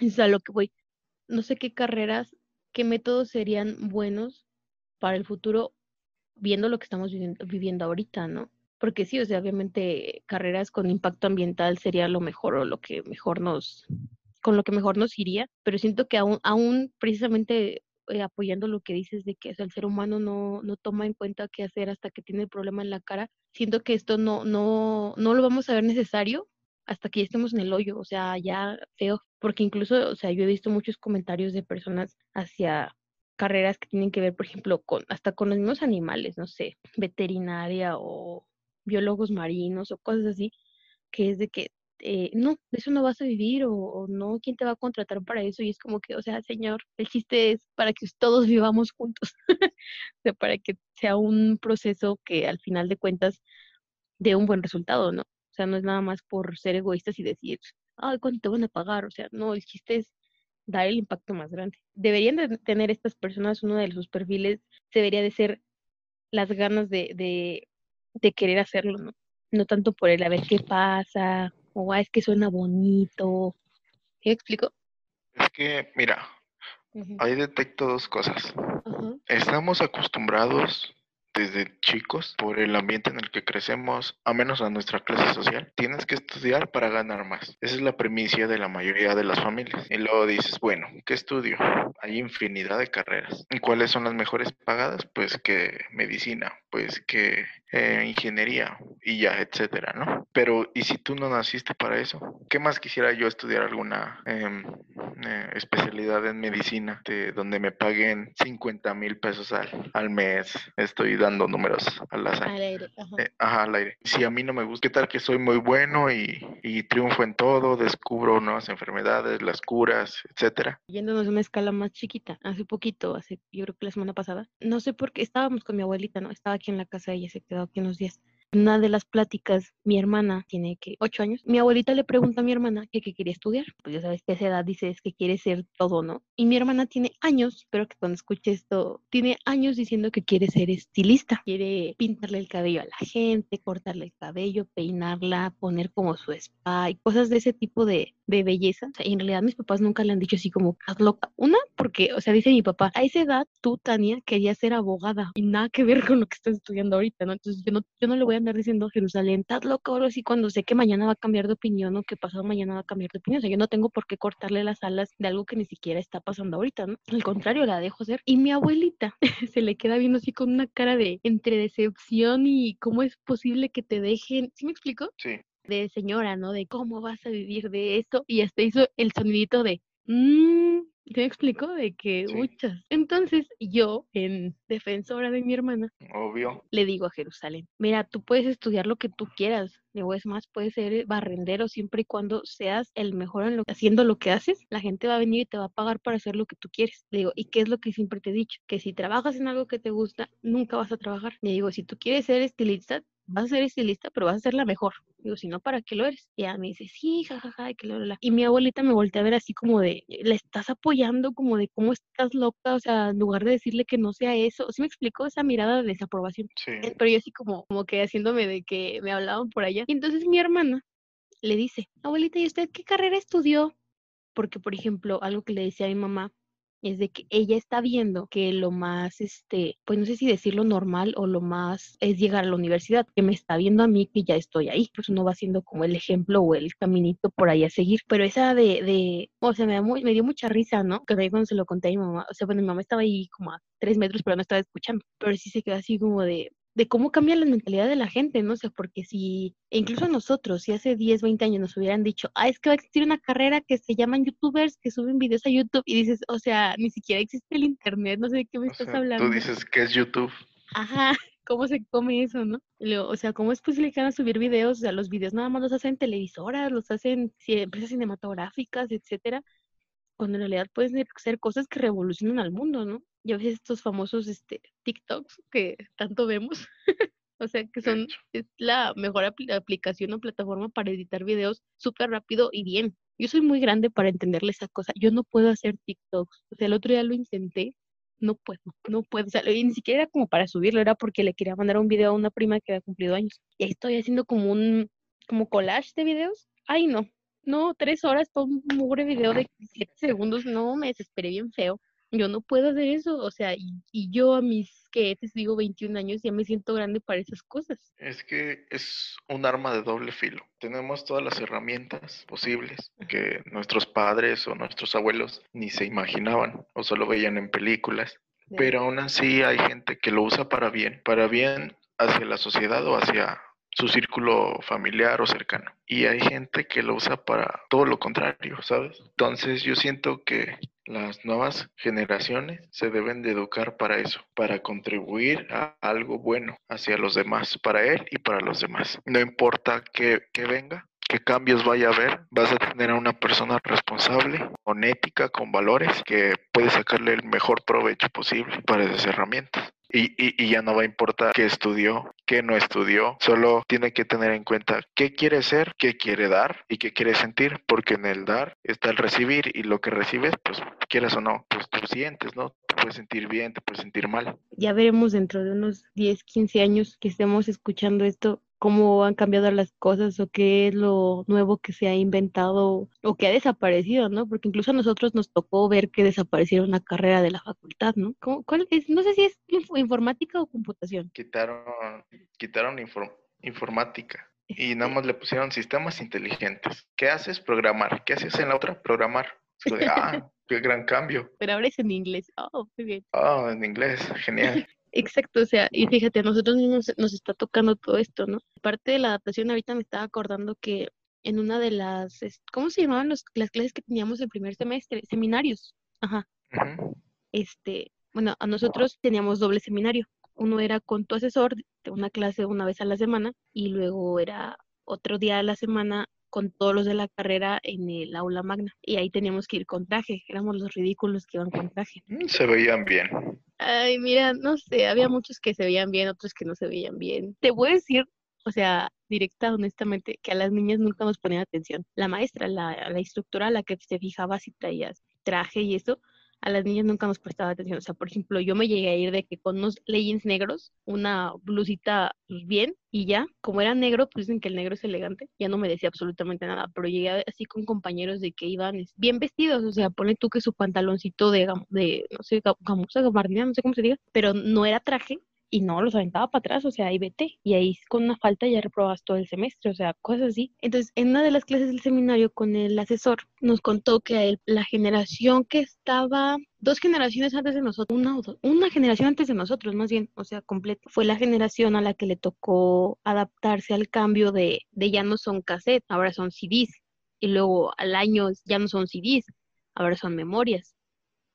Speaker 1: Es a lo que voy. No sé qué carreras, qué métodos serían buenos para el futuro, viendo lo que estamos viviendo, viviendo ahorita, ¿no? Porque sí, o sea, obviamente carreras con impacto ambiental sería lo mejor o lo que mejor nos, con lo que mejor nos iría, pero siento que aún, aún precisamente eh, apoyando lo que dices de que el ser humano no, no toma en cuenta qué hacer hasta que tiene el problema en la cara. Siento que esto no, no, no lo vamos a ver necesario hasta que ya estemos en el hoyo, o sea, ya feo, porque incluso, o sea, yo he visto muchos comentarios de personas hacia carreras que tienen que ver, por ejemplo, con hasta con los mismos animales, no sé, veterinaria o biólogos marinos o cosas así, que es de que eh, no, de eso no vas a vivir o, no, ¿quién te va a contratar para eso? Y es como que, o sea, señor, el chiste es para que todos vivamos juntos, o sea, para que sea un proceso que al final de cuentas dé un buen resultado, ¿no? O sea, no es nada más por ser egoístas y decir, ay, ¿cuánto te van a pagar? O sea, no, el chiste es dar el impacto más grande. Deberían de tener estas personas, uno de sus perfiles debería de ser las ganas de, de, de querer hacerlo, ¿no? No tanto por el a ver qué pasa, o es que suena bonito. ¿Qué explico?
Speaker 2: Es que, mira, ahí detecto dos cosas. Estamos acostumbrados desde chicos, por el ambiente en el que crecemos, a menos a nuestra clase social, tienes que estudiar para ganar más. Esa es la premisa de la mayoría de las familias. Y luego dices, bueno, ¿qué estudio? Hay infinidad de carreras. ¿Y cuáles son las mejores pagadas? Pues que medicina, pues que eh, ingeniería y ya, etcétera, ¿no? Pero, ¿y si tú no naciste para eso? ¿Qué más quisiera yo estudiar alguna em, eh, especialidad en medicina de donde me paguen 50 mil pesos al, al mes? Estoy dando números al azar.
Speaker 1: Al aire,
Speaker 2: eh, ajá. al aire. Si a mí no me gusta, ¿qué tal que soy muy bueno y, y triunfo en todo? Descubro nuevas enfermedades, las curas, etcétera.
Speaker 1: Yéndonos a una escala más chiquita, hace poquito, hace, yo creo que la semana pasada, no sé por qué, estábamos con mi abuelita, ¿no? Estaba aquí en la casa, ella se quedó aquí unos días. Una de las pláticas, mi hermana tiene que ocho años, mi abuelita le pregunta a mi hermana qué quería estudiar. Pues ya sabes que a esa edad dices que quiere ser todo, ¿no? Y mi hermana tiene años, espero que cuando escuche esto, tiene años diciendo que quiere ser estilista, quiere pintarle el cabello a la gente, cortarle el cabello, peinarla, poner como su spa y cosas de ese tipo de, belleza. O sea, en realidad mis papás nunca le han dicho así como, estás loca. Una, porque, o sea, dice mi papá, a esa edad tú, Tania, querías ser abogada y nada que ver con lo que estás estudiando ahorita, ¿no? Entonces yo no, yo no le voy a andar diciendo, Jerusalén, estás loca ahora sí cuando sé que mañana va a cambiar de opinión o que pasado mañana va a cambiar de opinión. O sea, yo no tengo por qué cortarle las alas de algo que ni siquiera está pasando ahorita, ¿no? Al contrario, la dejo ser. Y mi abuelita se le queda viendo así con una cara de entre decepción y cómo es posible que te dejen. ¿Sí me explico?
Speaker 2: Sí
Speaker 1: de señora, ¿no? De cómo vas a vivir de esto. Y hasta hizo el sonidito de, mmm, ¿te explico? De que muchas. Entonces yo, en defensora de mi hermana,
Speaker 2: obvio,
Speaker 1: le digo a Jerusalén, mira, tú puedes estudiar lo que tú quieras. Digo, es más, puedes ser barrendero siempre y cuando seas el mejor en lo, haciendo lo que haces. La gente va a venir y te va a pagar para hacer lo que tú quieres. Le digo, ¿y qué es lo que siempre te he dicho? Que si trabajas en algo que te gusta, nunca vas a trabajar. Le digo, si tú quieres ser estilista, vas a ser estilista, pero vas a ser la mejor. Digo, si no, ¿para qué lo eres? Y ella me dice, sí, jajaja, que lo, Y mi abuelita me voltea a ver así como de, ¿le estás apoyando? Como de, ¿cómo estás loca? O sea, en lugar de decirle que no sea eso. ¿Sí me explicó esa mirada de desaprobación?
Speaker 2: Sí.
Speaker 1: Eh, pero yo así como, como que haciéndome de que me hablaban por allá. Y entonces mi hermana le dice, abuelita, ¿y usted qué carrera estudió? Porque, por ejemplo, algo que le decía a mi mamá es de que ella está viendo que lo más, este, pues no sé si decirlo normal o lo más es llegar a la universidad, que me está viendo a mí que ya estoy ahí, pues uno va siendo como el ejemplo o el caminito por ahí a seguir, pero esa de, de o sea, me, me dio mucha risa, ¿no? Que cuando se lo conté a mi mamá, o sea, bueno, mi mamá estaba ahí como a tres metros, pero no estaba escuchando, pero sí se quedó así como de, de cómo cambia la mentalidad de la gente, ¿no? O sea, porque si, e incluso nosotros, si hace 10, 20 años nos hubieran dicho, ah, es que va a existir una carrera que se llaman youtubers, que suben videos a YouTube, y dices, o sea, ni siquiera existe el internet, no sé de qué me estás hablando.
Speaker 2: Tú dices que es YouTube.
Speaker 1: Ajá, ¿cómo se come eso, no? O sea, ¿cómo es posible que van a subir videos? O sea, los videos nada más los hacen televisoras, los hacen empresas cinematográficas, etcétera, cuando en realidad pueden ser cosas que revolucionan al mundo, ¿no? Y a veces estos famosos este, TikToks que tanto vemos, o sea, que son es la mejor aplicación o plataforma para editar videos súper rápido y bien. Yo soy muy grande para entenderle esa cosa. Yo no puedo hacer TikToks. O sea, el otro día lo intenté, no puedo, no puedo. O sea, ni siquiera era como para subirlo, era porque le quería mandar un video a una prima que había cumplido años. Y ahí estoy haciendo como un como collage de videos. Ay, no, no, tres horas, todo un mugre video de siete segundos, no, me desesperé bien feo. yo no puedo hacer eso, o sea, y, y yo a mis, que te digo, 21 años, ya me siento grande para esas cosas.
Speaker 2: Es que es un arma de doble filo. Tenemos todas las herramientas posibles que nuestros padres o nuestros abuelos ni se imaginaban o solo veían en películas. Pero aún así hay gente que lo usa para bien, para bien hacia la sociedad o hacia su círculo familiar o cercano. Y hay gente que lo usa para todo lo contrario, ¿sabes? Entonces yo siento que las nuevas generaciones se deben de educar para eso, para contribuir a algo bueno hacia los demás, para él y para los demás. No importa que, que venga, qué cambios vaya a haber, vas a tener a una persona responsable, con ética, con valores, que puede sacarle el mejor provecho posible para esas herramientas. Y, y, ya no va a importar qué estudió, qué no estudió, solo tiene que tener en cuenta qué quiere ser, qué quiere dar y qué quiere sentir, porque en el dar está el recibir y lo que recibes, pues quieras o no, pues tú sientes, ¿no? Te puedes sentir bien, te puedes sentir mal.
Speaker 1: Ya veremos dentro de unos 10, 15 años que estemos escuchando esto, cómo han cambiado las cosas o qué es lo nuevo que se ha inventado o que ha desaparecido, ¿no? Porque incluso a nosotros nos tocó ver que desaparecieron una carrera de la facultad, ¿no? ¿Cuál es? No sé si es informática o computación.
Speaker 2: Quitaron, quitaron informática y nada más le pusieron sistemas inteligentes. ¿Qué haces? Programar. ¿Qué haces en la otra? Programar. ah, qué gran cambio.
Speaker 1: Pero ahora es en inglés. Oh, muy bien.
Speaker 2: Oh, en inglés. Genial.
Speaker 1: Exacto, o sea, y fíjate, a nosotros nos, nos está tocando todo esto, ¿no? Parte de la adaptación, ahorita me estaba acordando que en una de las, ¿cómo se llamaban los, las clases que teníamos el primer semestre? Seminarios. Ajá. Este, bueno, a nosotros teníamos doble seminario. Uno era con tu asesor de una clase una vez a la semana y luego era otro día a la semana con todos los de la carrera en el aula magna. Y ahí teníamos que ir con traje. Éramos los ridículos que iban con traje.
Speaker 2: Mm, se veían bien.
Speaker 1: Ay, mira, no sé, había muchos que se veían bien, otros que no se veían bien. Te voy a decir, o sea, directa, honestamente, que a las niñas nunca nos ponían atención. La maestra, la, la instructora, la que se fijaba si traías traje y eso, a las niñas nunca nos prestaba atención. O sea, por ejemplo, yo me llegué a ir de que con unos leggings negros, una blusita pues, bien y ya, como era negro, pues dicen que el negro es elegante, ya no me decía absolutamente nada, pero llegué así con compañeros de que iban bien vestidos, o sea, pone tú que su pantaloncito de, de no sé, gamuza, gabardina, no sé cómo se diga, pero no era traje, y no los aventaba para atrás, o sea, ahí vete, y ahí con una falta ya reprobas todo el semestre, o sea, cosas así. Entonces, en una de las clases del seminario con el asesor, nos contó que la generación que estaba, dos generaciones antes de nosotros, una, una generación antes de nosotros, más bien, o sea, completo, fue la generación a la que le tocó adaptarse al cambio de, de ya no son cassette, ahora son CDs, y luego al año ya no son CDs, ahora son memorias,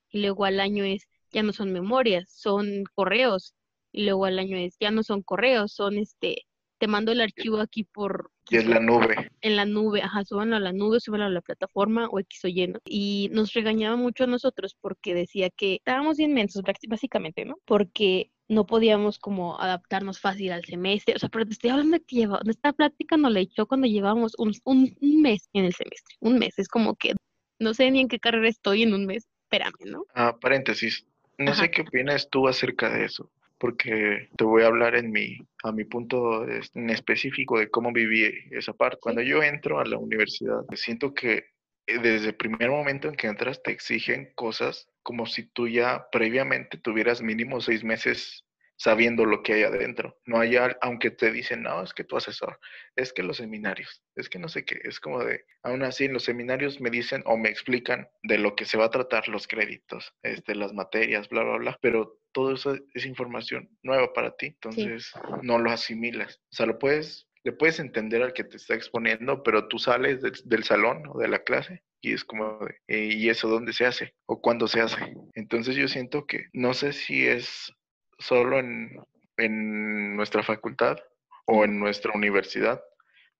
Speaker 1: y luego al año es ya no son memorias, son correos, y luego al año es, ya no son correos, son este, te mando el archivo aquí por...
Speaker 2: Y es la nube.
Speaker 1: En la nube, ajá, súbanlo a la nube, súbanlo a la plataforma o X o Y, Y nos regañaba mucho a nosotros porque decía que estábamos inmensos, básicamente, ¿no? Porque no podíamos como adaptarnos fácil al semestre. O sea, pero te estoy hablando de que lleva, esta plática nos la echó cuando llevábamos un, un, mes en el semestre. Un mes, es como que no sé ni en qué carrera estoy en un mes. Espérame, ¿no?
Speaker 2: Ah, paréntesis. No sé qué opinas tú acerca de eso porque te voy a hablar en mi, a mi punto en específico de cómo viví esa parte. Cuando yo entro a la universidad, siento que eh, desde el primer momento en que entras te exigen cosas como si tú ya previamente tuvieras mínimo seis meses sabiendo lo que hay adentro. No hay, aunque te dicen, no, es que tu asesor, es que los seminarios, es que no sé qué, es como de, aún así en los seminarios me dicen o me explican de lo que se va a tratar los créditos, este, las materias, bla, bla, bla, pero todo eso es información nueva para ti, entonces no lo asimilas. O sea, lo puedes, le puedes entender al que te está exponiendo, pero tú sales del salón o de la clase y es como, eh, ¿y eso dónde se hace? ¿O cuándo se hace? Entonces yo siento que no sé si es solo en, en nuestra facultad o en nuestra universidad,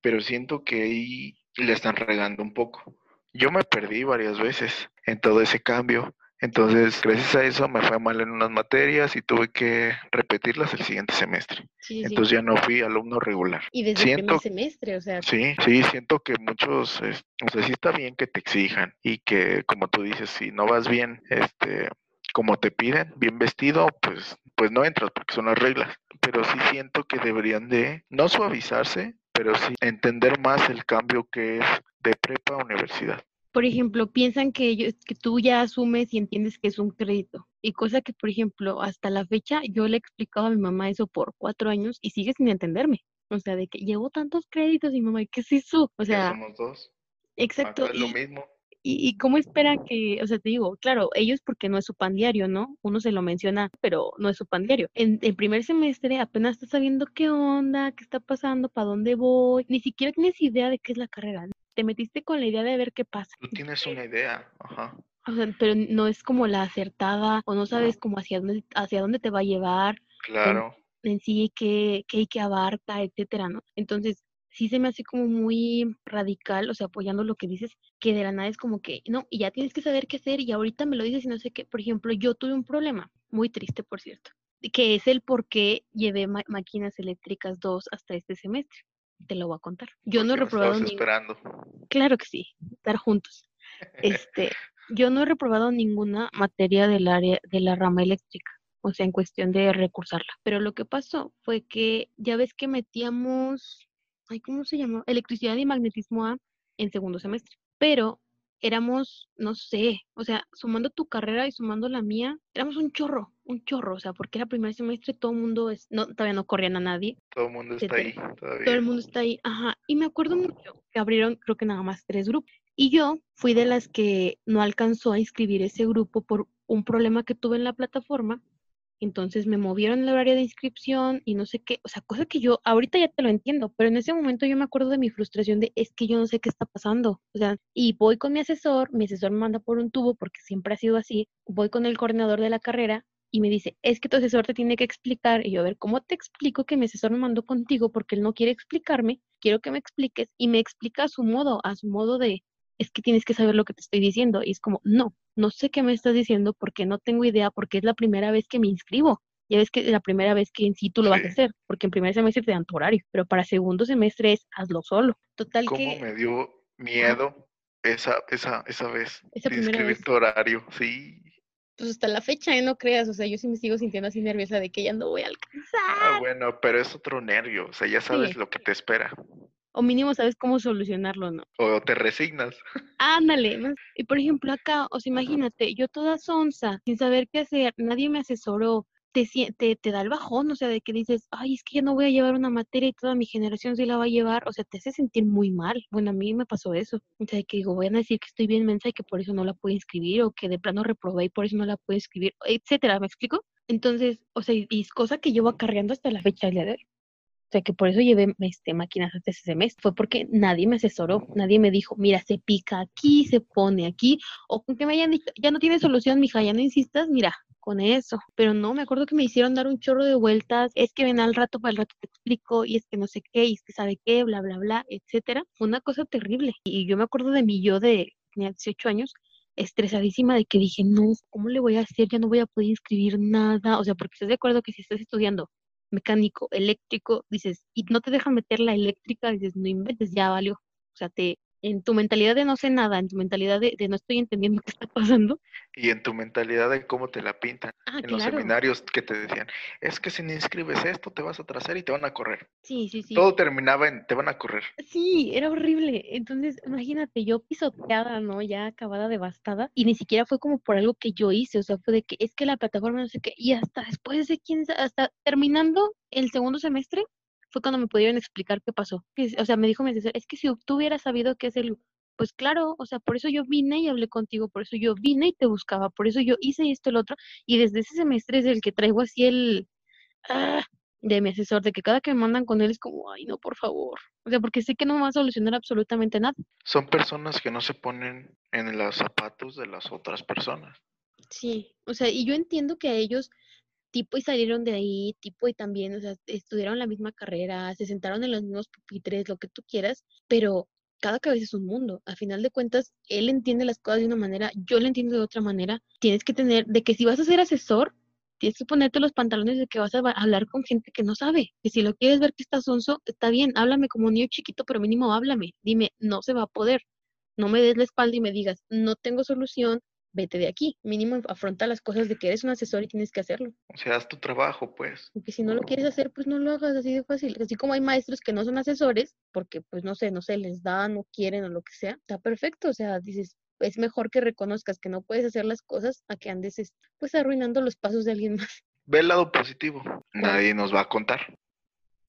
Speaker 2: pero siento que ahí le están regando un poco. Yo me perdí varias veces en todo ese cambio. Entonces, gracias a eso me fue mal en unas materias y tuve que repetirlas el siguiente semestre. Entonces ya no fui alumno regular.
Speaker 1: Y desde el primer semestre, o sea.
Speaker 2: Sí, sí, siento que muchos, o sea, sí está bien que te exijan y que, como tú dices, si no vas bien, este, como te piden, bien vestido, pues, pues no entras porque son las reglas. Pero sí siento que deberían de no suavizarse, pero sí entender más el cambio que es de prepa a universidad.
Speaker 1: Por ejemplo, piensan que, ellos, que tú ya asumes y entiendes que es un crédito. Y cosa que, por ejemplo, hasta la fecha yo le he explicado a mi mamá eso por cuatro años y sigue sin entenderme. O sea, de que llevo tantos créditos y mamá, ¿qué es eso? O sea,
Speaker 2: somos dos.
Speaker 1: Exacto.
Speaker 2: es lo mismo.
Speaker 1: Y, y, cómo espera que, o sea, te digo, claro, ellos porque no es su pan diario, ¿no? Uno se lo menciona, pero no es su pan diario. En el primer semestre apenas estás sabiendo qué onda, qué está pasando, para dónde voy, ni siquiera tienes idea de qué es la carrera. Te metiste con la idea de ver qué pasa.
Speaker 2: Tú tienes una idea, ajá.
Speaker 1: O sea, pero no es como la acertada, o no sabes cómo hacia dónde, hacia dónde te va a llevar.
Speaker 2: Claro.
Speaker 1: En, en sí, qué, qué, qué abarca, etcétera, ¿no? Entonces, sí se me hace como muy radical, o sea, apoyando lo que dices, que de la nada es como que, no, y ya tienes que saber qué hacer y ahorita me lo dices y no sé qué. Por ejemplo, yo tuve un problema, muy triste, por cierto, que es el por qué llevé máquinas eléctricas 2 hasta este semestre. Te lo voy a contar. Yo no he reprobado
Speaker 2: ni... esperando.
Speaker 1: Claro que sí, estar juntos. Este, yo no he reprobado ninguna materia del área de la rama eléctrica o sea, en cuestión de recursarla. Pero lo que pasó fue que ya ves que metíamos ay, ¿cómo se llama? Electricidad y magnetismo A en segundo semestre. Pero éramos, no sé, o sea, sumando tu carrera y sumando la mía, éramos un chorro, un chorro, o sea, porque era primer semestre, todo el mundo, es, no, todavía no corrían a nadie.
Speaker 2: Todo el mundo está ahí, todavía.
Speaker 1: Todo el mundo está ahí, ajá. Y me acuerdo mucho que abrieron, creo que nada más tres grupos. Y yo fui de las que no alcanzó a inscribir ese grupo por un problema que tuve en la plataforma entonces me movieron el horario de inscripción y no sé qué, o sea, cosa que yo ahorita ya te lo entiendo, pero en ese momento yo me acuerdo de mi frustración de es que yo no sé qué está pasando, o sea, y voy con mi asesor, mi asesor me manda por un tubo porque siempre ha sido así, voy con el coordinador de la carrera y me dice, es que tu asesor te tiene que explicar, y yo, a ver, ¿cómo te explico que mi asesor me mandó contigo porque él no quiere explicarme? Quiero que me expliques y me explica a su modo, a su modo de, es que tienes que saber lo que te estoy diciendo. Y es como, no, no sé qué me estás diciendo porque no tengo idea, porque es la primera vez que me inscribo. Ya ves que es la primera vez que en sí tú lo vas a hacer, porque en primer semestre te dan tu horario, pero para segundo semestre es hazlo solo. Total
Speaker 2: ¿Cómo me dio miedo esa, esa, esa vez esa de inscribir tu horario? Sí.
Speaker 1: Pues hasta la fecha, ¿eh? no creas, o sea, yo sí me sigo sintiendo así nerviosa de que ya no voy a ah, alcanzar.
Speaker 2: Ah, bueno, pero es otro nervio, o sea, ya sabes lo que te espera
Speaker 1: o mínimo sabes cómo solucionarlo, ¿no?
Speaker 2: O te resignas.
Speaker 1: Ándale, y por ejemplo acá, o sea, imagínate, yo toda sonsa, sin saber qué hacer, nadie me asesoró, te, te, te da el bajón, o sea, de que dices, ay, es que ya no voy a llevar una materia y toda mi generación sí la va a llevar, o sea, te hace sentir muy mal. Bueno, a mí me pasó eso, o sea, de que digo, voy a decir que estoy bien mensa y que por eso no la puedo inscribir, o que de plano reprobé y por eso no la puedo inscribir, etcétera, ¿me explico? Entonces, o sea, y es cosa que llevo acarreando hasta la fecha del día de hoy. O sea, que por eso llevé este, máquinas hasta ese semestre. Fue porque nadie me asesoró, nadie me dijo, mira, se pica aquí, se pone aquí, o que me hayan dicho, ya no tiene solución, mija, ya no insistas, mira, con eso. Pero no, me acuerdo que me hicieron dar un chorro de vueltas, es que ven al rato, para el rato te explico, y es que no sé qué, y es que sabe qué, bla, bla, bla, etcétera. Fue una cosa terrible. Y yo me acuerdo de mi yo de, tenía 18 años, estresadísima de que dije, no, ¿cómo le voy a hacer? Ya no voy a poder inscribir nada. O sea, porque estás de acuerdo que si estás estudiando mecánico, eléctrico, dices, y no te dejan meter la eléctrica, dices, no inventes, ya valió. O sea, te, en tu mentalidad de no sé nada, en tu mentalidad de, no estoy entendiendo qué está pasando.
Speaker 2: Y en tu mentalidad de cómo te la pintan. Ah, en los seminarios que te decían, es que si no inscribes esto, te vas a atrasar y te van a correr.
Speaker 1: Sí, sí, sí.
Speaker 2: Todo terminaba en, te van a correr.
Speaker 1: Sí, era horrible. Entonces, imagínate, yo pisoteada, ¿no? Ya acabada, devastada. Y ni siquiera fue como por algo que yo hice, o sea, fue de que es que la plataforma no sé qué. Y hasta después de quién, hasta terminando el segundo semestre, fue cuando me pudieron explicar qué pasó. O sea, me dijo mi es que si tú hubieras sabido qué es el, pues claro, o sea, por eso yo vine y hablé contigo, por eso yo vine y te buscaba, por eso yo hice esto, el otro, y desde ese semestre es el que traigo así el, ah, de mi asesor, de que cada que me mandan con él es como, ay, no, por favor. O sea, porque sé que no va a solucionar absolutamente nada.
Speaker 2: Son personas que no se ponen en los zapatos de las otras personas.
Speaker 1: Sí, o sea, y yo entiendo que a ellos tipo y salieron de ahí, tipo y también, o sea, estudiaron la misma carrera, se sentaron en los mismos pupitres, lo que tú quieras, pero cada cabeza es un mundo. A final de cuentas, él entiende las cosas de una manera, yo lo entiendo de otra manera. Tienes que tener, de que si vas a ser asesor, tienes que ponerte los pantalones de que vas a hablar con gente que no sabe. Que si lo quieres ver que estás sonso, está bien, háblame como un niño chiquito, pero mínimo háblame. Dime, no se va a poder. No me des la espalda y me digas, no tengo solución, vete de aquí. Mínimo afronta las cosas de que eres un asesor y tienes que hacerlo.
Speaker 2: O sea, haz tu trabajo, pues.
Speaker 1: Porque si no lo quieres hacer, pues no lo hagas así de fácil. Así como hay maestros que no son asesores, porque pues no sé, no sé, les dan o quieren o lo que sea, está perfecto. O sea, dices, es mejor que reconozcas que no puedes hacer las cosas a que andes pues arruinando los pasos de alguien más.
Speaker 2: Ve el lado positivo. Nadie nos va a contar.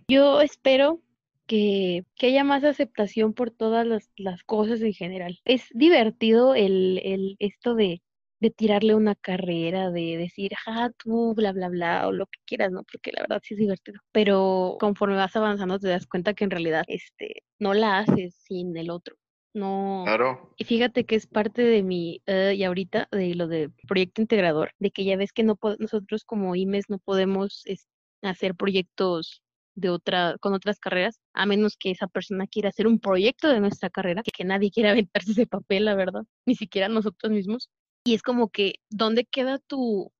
Speaker 1: Yo espero que, que haya más aceptación por todas las, las cosas en general. Es divertido el, el esto de, de tirarle una carrera, de decir, ah, tú, bla, bla, bla, o lo que quieras, ¿no? Porque la verdad sí es divertido. Pero conforme vas avanzando te das cuenta que en realidad este, no la haces sin el otro. No.
Speaker 2: Claro.
Speaker 1: Y fíjate que es parte de mi, eh, y ahorita, de lo de proyecto integrador, de que ya ves que no nosotros como IMES no podemos hacer proyectos de otra, con otras carreras, a menos que esa persona quiera hacer un proyecto de nuestra carrera, que, nadie quiera aventarse ese papel, la verdad, ni siquiera nosotros mismos. Y es como que, ¿dónde queda tu,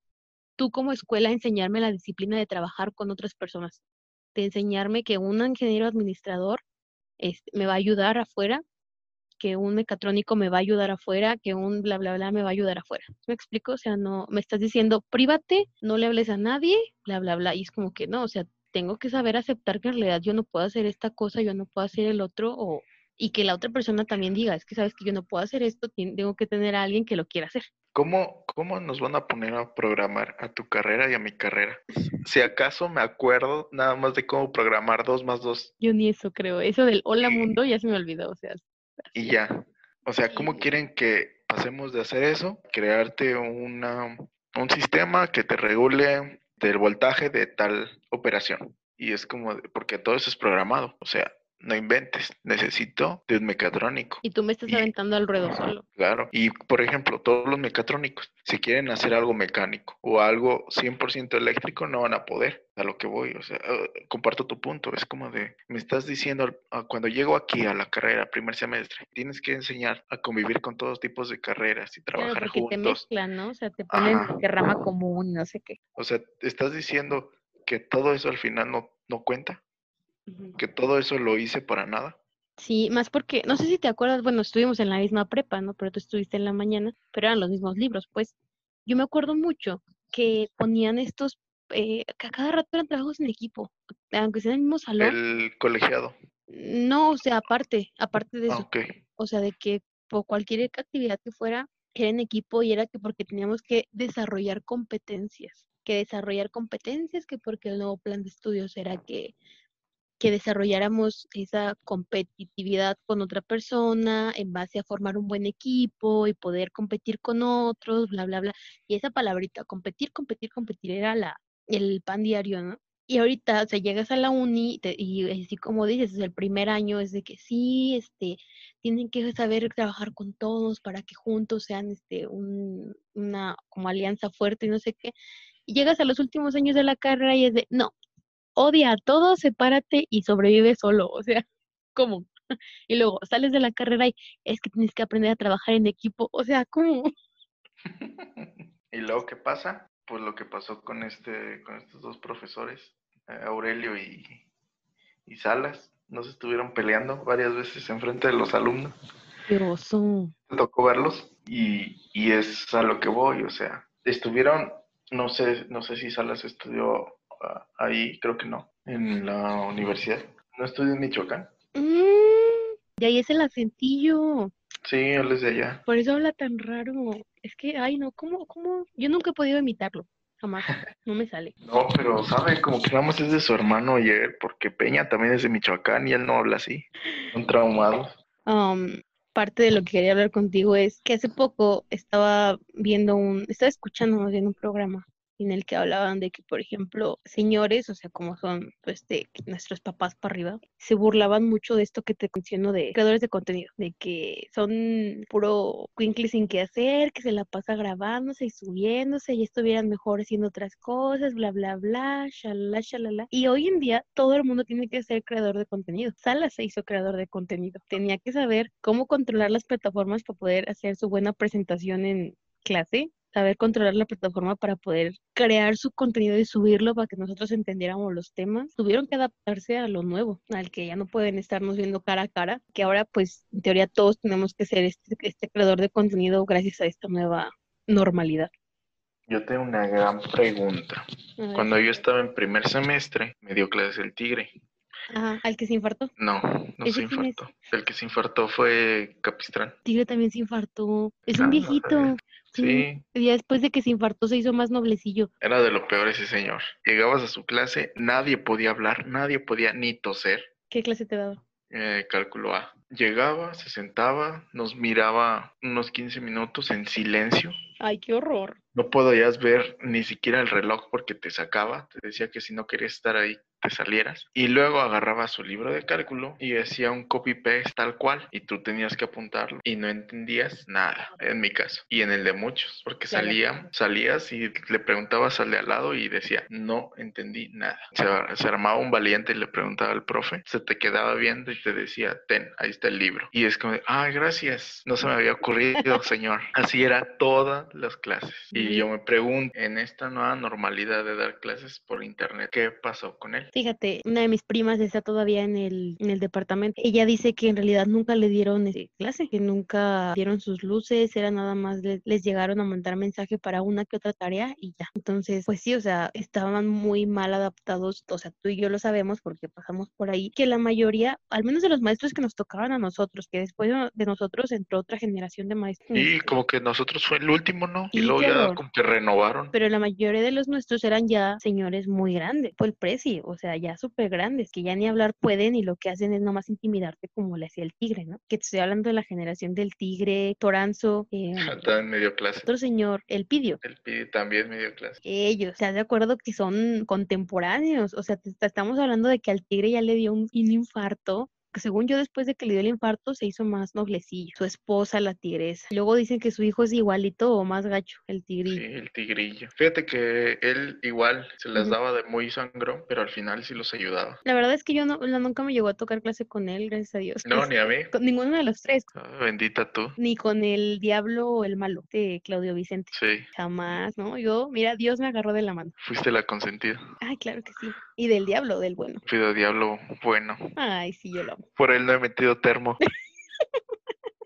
Speaker 1: tú como escuela enseñarme la disciplina de trabajar con otras personas? De enseñarme que un ingeniero administrador este, me va a ayudar afuera que un mecatrónico me va a ayudar afuera, que un bla, bla, bla me va a ayudar afuera. ¿Me explico? O sea, no, me estás diciendo, prívate, no le hables a nadie, bla, bla, bla. Y es como que no, o sea, tengo que saber aceptar que en realidad yo no puedo hacer esta cosa, yo no puedo hacer el otro, o, y que la otra persona también diga, es que sabes que yo no puedo hacer esto, tengo que tener a alguien que lo quiera hacer.
Speaker 2: ¿Cómo, ¿Cómo nos van a poner a programar a tu carrera y a mi carrera? Si acaso me acuerdo nada más de cómo programar dos más dos.
Speaker 1: Yo ni eso creo. Eso del hola mundo ya se me olvidó. O sea,
Speaker 2: y ya. O sea, ¿cómo quieren que pasemos de hacer eso? Crearte una, un sistema que te regule del voltaje de tal operación. Y es como, porque todo eso es programado. O sea, no inventes, necesito de un mecatrónico.
Speaker 1: Y tú me estás aventando al ruedo solo.
Speaker 2: Claro, y por ejemplo, todos los mecatrónicos, si quieren hacer algo mecánico o algo 100% eléctrico, no van a poder, a lo que voy, o sea, eh, comparto tu punto, es como de, me estás diciendo, ah, cuando llego aquí a la carrera, primer semestre, tienes que enseñar a convivir con todos tipos de carreras y trabajar
Speaker 1: claro, porque
Speaker 2: juntos.
Speaker 1: te mezclan, ¿no? O sea, te ponen que rama común, no sé qué.
Speaker 2: O sea, estás diciendo que todo eso al final no, no cuenta que todo eso lo hice para nada.
Speaker 1: Sí, más porque, no sé si te acuerdas, bueno, estuvimos en la misma prepa, ¿no? Pero tú estuviste en la mañana, pero eran los mismos libros, pues. Yo me acuerdo mucho que ponían estos, eh, que a cada rato eran trabajos en equipo, aunque sea en el mismo salón.
Speaker 2: El colegiado.
Speaker 1: No, o sea, aparte, aparte de
Speaker 2: Ah,
Speaker 1: eso. O sea, de que por cualquier actividad que fuera, era en equipo y era que porque teníamos que desarrollar competencias, que desarrollar competencias, que porque el nuevo plan de estudios era que que desarrolláramos esa competitividad con otra persona en base a formar un buen equipo y poder competir con otros, bla, bla, bla. Y esa palabrita, competir, competir, competir, era la, el pan diario, ¿no? Y ahorita, o sea, llegas a la uni te- y así como dices, el primer año es de que sí, este, tienen que saber trabajar con todos para que juntos sean, este, un, una como alianza fuerte y no sé qué. Y llegas a los últimos años de la carrera y es de, no, odia a todos, sepárate y sobrevive solo. O sea, ¿cómo? Y luego sales de la carrera y es que tienes que aprender a trabajar en equipo. O sea, ¿cómo?
Speaker 2: ¿Y luego qué pasa? Pues lo que pasó con este, con estos dos profesores, eh, Aurelio y, y Salas, nos estuvieron peleando varias veces enfrente de los alumnos.
Speaker 1: Qué oso.
Speaker 2: Tocó verlos y, y es a lo que voy, o sea, estuvieron, no sé, no sé si Salas estudió ahí, creo que no, en la universidad. No estudió en Michoacán.
Speaker 1: Mm, y ahí es el acentillo.
Speaker 2: Sí, él es de allá.
Speaker 1: Por eso habla tan raro. Es que, ay, no, ¿cómo, cómo? Yo nunca he podido imitarlo. Jamás. No me sale.
Speaker 2: No, pero sabe, como que nada más es de su hermano y él, porque Peña también es de Michoacán y él no habla así. Son traumados.
Speaker 1: Um, parte de lo que quería hablar contigo es que hace poco estaba viendo un, estaba escuchando más bien un programa en el que hablaban de que, por ejemplo, señores, o sea, como son pues de nuestros papás para arriba, se burlaban mucho de esto que te menciono de creadores de contenido, de que son puro quinkle sin qué hacer, que se la pasa grabándose y subiéndose y estuvieran mejor haciendo otras cosas, bla, bla, bla, shalala, shalala. Y hoy en día todo el mundo tiene que ser creador de contenido. Sala se hizo creador de contenido. Tenía que saber cómo controlar las plataformas para poder hacer su buena presentación en clase saber controlar la plataforma para poder crear su contenido y subirlo para que nosotros entendiéramos los temas. Tuvieron que adaptarse a lo nuevo, al que ya no pueden estarnos viendo cara a cara, que ahora pues en teoría todos tenemos que ser este, este creador de contenido gracias a esta nueva normalidad.
Speaker 2: Yo tengo una gran pregunta. Cuando yo estaba en primer semestre, me dio clases el tigre.
Speaker 1: Ajá, al que se infartó.
Speaker 2: No, no
Speaker 1: ¿Ese
Speaker 2: se
Speaker 1: es?
Speaker 2: infartó. El que se infartó fue Capistrán.
Speaker 1: Tigre también se infartó. Es
Speaker 2: Ah,
Speaker 1: un viejito. Sí.
Speaker 2: Sí,
Speaker 1: ya después de que se infartó se hizo más noblecillo.
Speaker 2: era de lo peor ese señor. Llegabas a su clase, nadie podía hablar, nadie podía ni toser.
Speaker 1: ¿Qué clase te daba?
Speaker 2: Eh, cálculo A. Llegaba, se sentaba, nos miraba unos 15 minutos en silencio.
Speaker 1: Ay, qué horror.
Speaker 2: No podías ver ni siquiera el reloj porque te sacaba. Te decía que si no querías estar ahí, te salieras. Y luego agarraba su libro de cálculo y hacía un copy-paste tal cual. Y tú tenías que apuntarlo. Y no entendías nada, en mi caso. Y en el de muchos. Porque salía, salías y le preguntabas al de al lado y decía, no entendí nada. Se, se armaba un valiente y le preguntaba al profe. Se te quedaba viendo y te decía, ten, ahí está el libro. Y es como, ay, gracias. No se me había ocurrido, señor. Así era todas las clases. Y yo me pregunto, en esta nueva normalidad de dar clases por internet, ¿qué pasó con él?
Speaker 1: Fíjate, una de mis primas está todavía en el, en el departamento. Ella dice que en realidad nunca le dieron este, clase, que nunca dieron sus luces, era nada más le- les llegaron a mandar mensaje para una que otra tarea y ya. Entonces, pues sí, o sea, estaban muy mal adaptados, o sea, tú y yo lo sabemos porque pasamos por ahí, que la mayoría, al menos de los maestros que nos tocaban a nosotros, que después de nosotros entró otra generación de maestros.
Speaker 2: Y como que nosotros fue el último, ¿no? Y
Speaker 1: Sí,
Speaker 2: luego ya
Speaker 1: horror.
Speaker 2: como que renovaron.
Speaker 1: pero la mayoría de los nuestros eran ya señores muy grandes, fue el preci, o sea, ya súper grandes, que ya ni hablar pueden y lo que hacen es nomás intimidarte como le hacía el tigre, ¿no? Que te estoy hablando de la generación del tigre, Toranzo, eh,
Speaker 2: También medio clase.
Speaker 1: otro señor, el Pidio.
Speaker 2: El Pidi también medio clase.
Speaker 1: Ellos, ¿estás de acuerdo que son contemporáneos? O sea, te- te estamos hablando de que al tigre ya le dio un, un infarto, que según yo después de que le dio el infarto se hizo más noblecillo, su esposa la tigresa. Luego dicen que su hijo es igualito o más gacho, el
Speaker 2: Sí,
Speaker 1: tigrillo.
Speaker 2: el tigrillo. Fíjate que él igual se las daba de muy sangrón, pero al final sí los ayudaba.
Speaker 1: La verdad es que yo no, no- nunca me llegó a tocar clase con él, gracias a Dios.
Speaker 2: No,
Speaker 1: Pues,
Speaker 2: ni a mí.
Speaker 1: con ninguno de los tres,
Speaker 2: Ah, bendita tú.
Speaker 1: ni con el diablo o el malo de Claudio Vicente.
Speaker 2: Sí,
Speaker 1: Jamás, ¿no? Yo, mira, Dios me agarró de la mano.
Speaker 2: fuiste la consentida.
Speaker 1: Ay, claro que sí. Y del diablo, del bueno.
Speaker 2: Pido diablo bueno.
Speaker 1: Ay, sí, yo lo amo.
Speaker 2: Por él no he metido termo.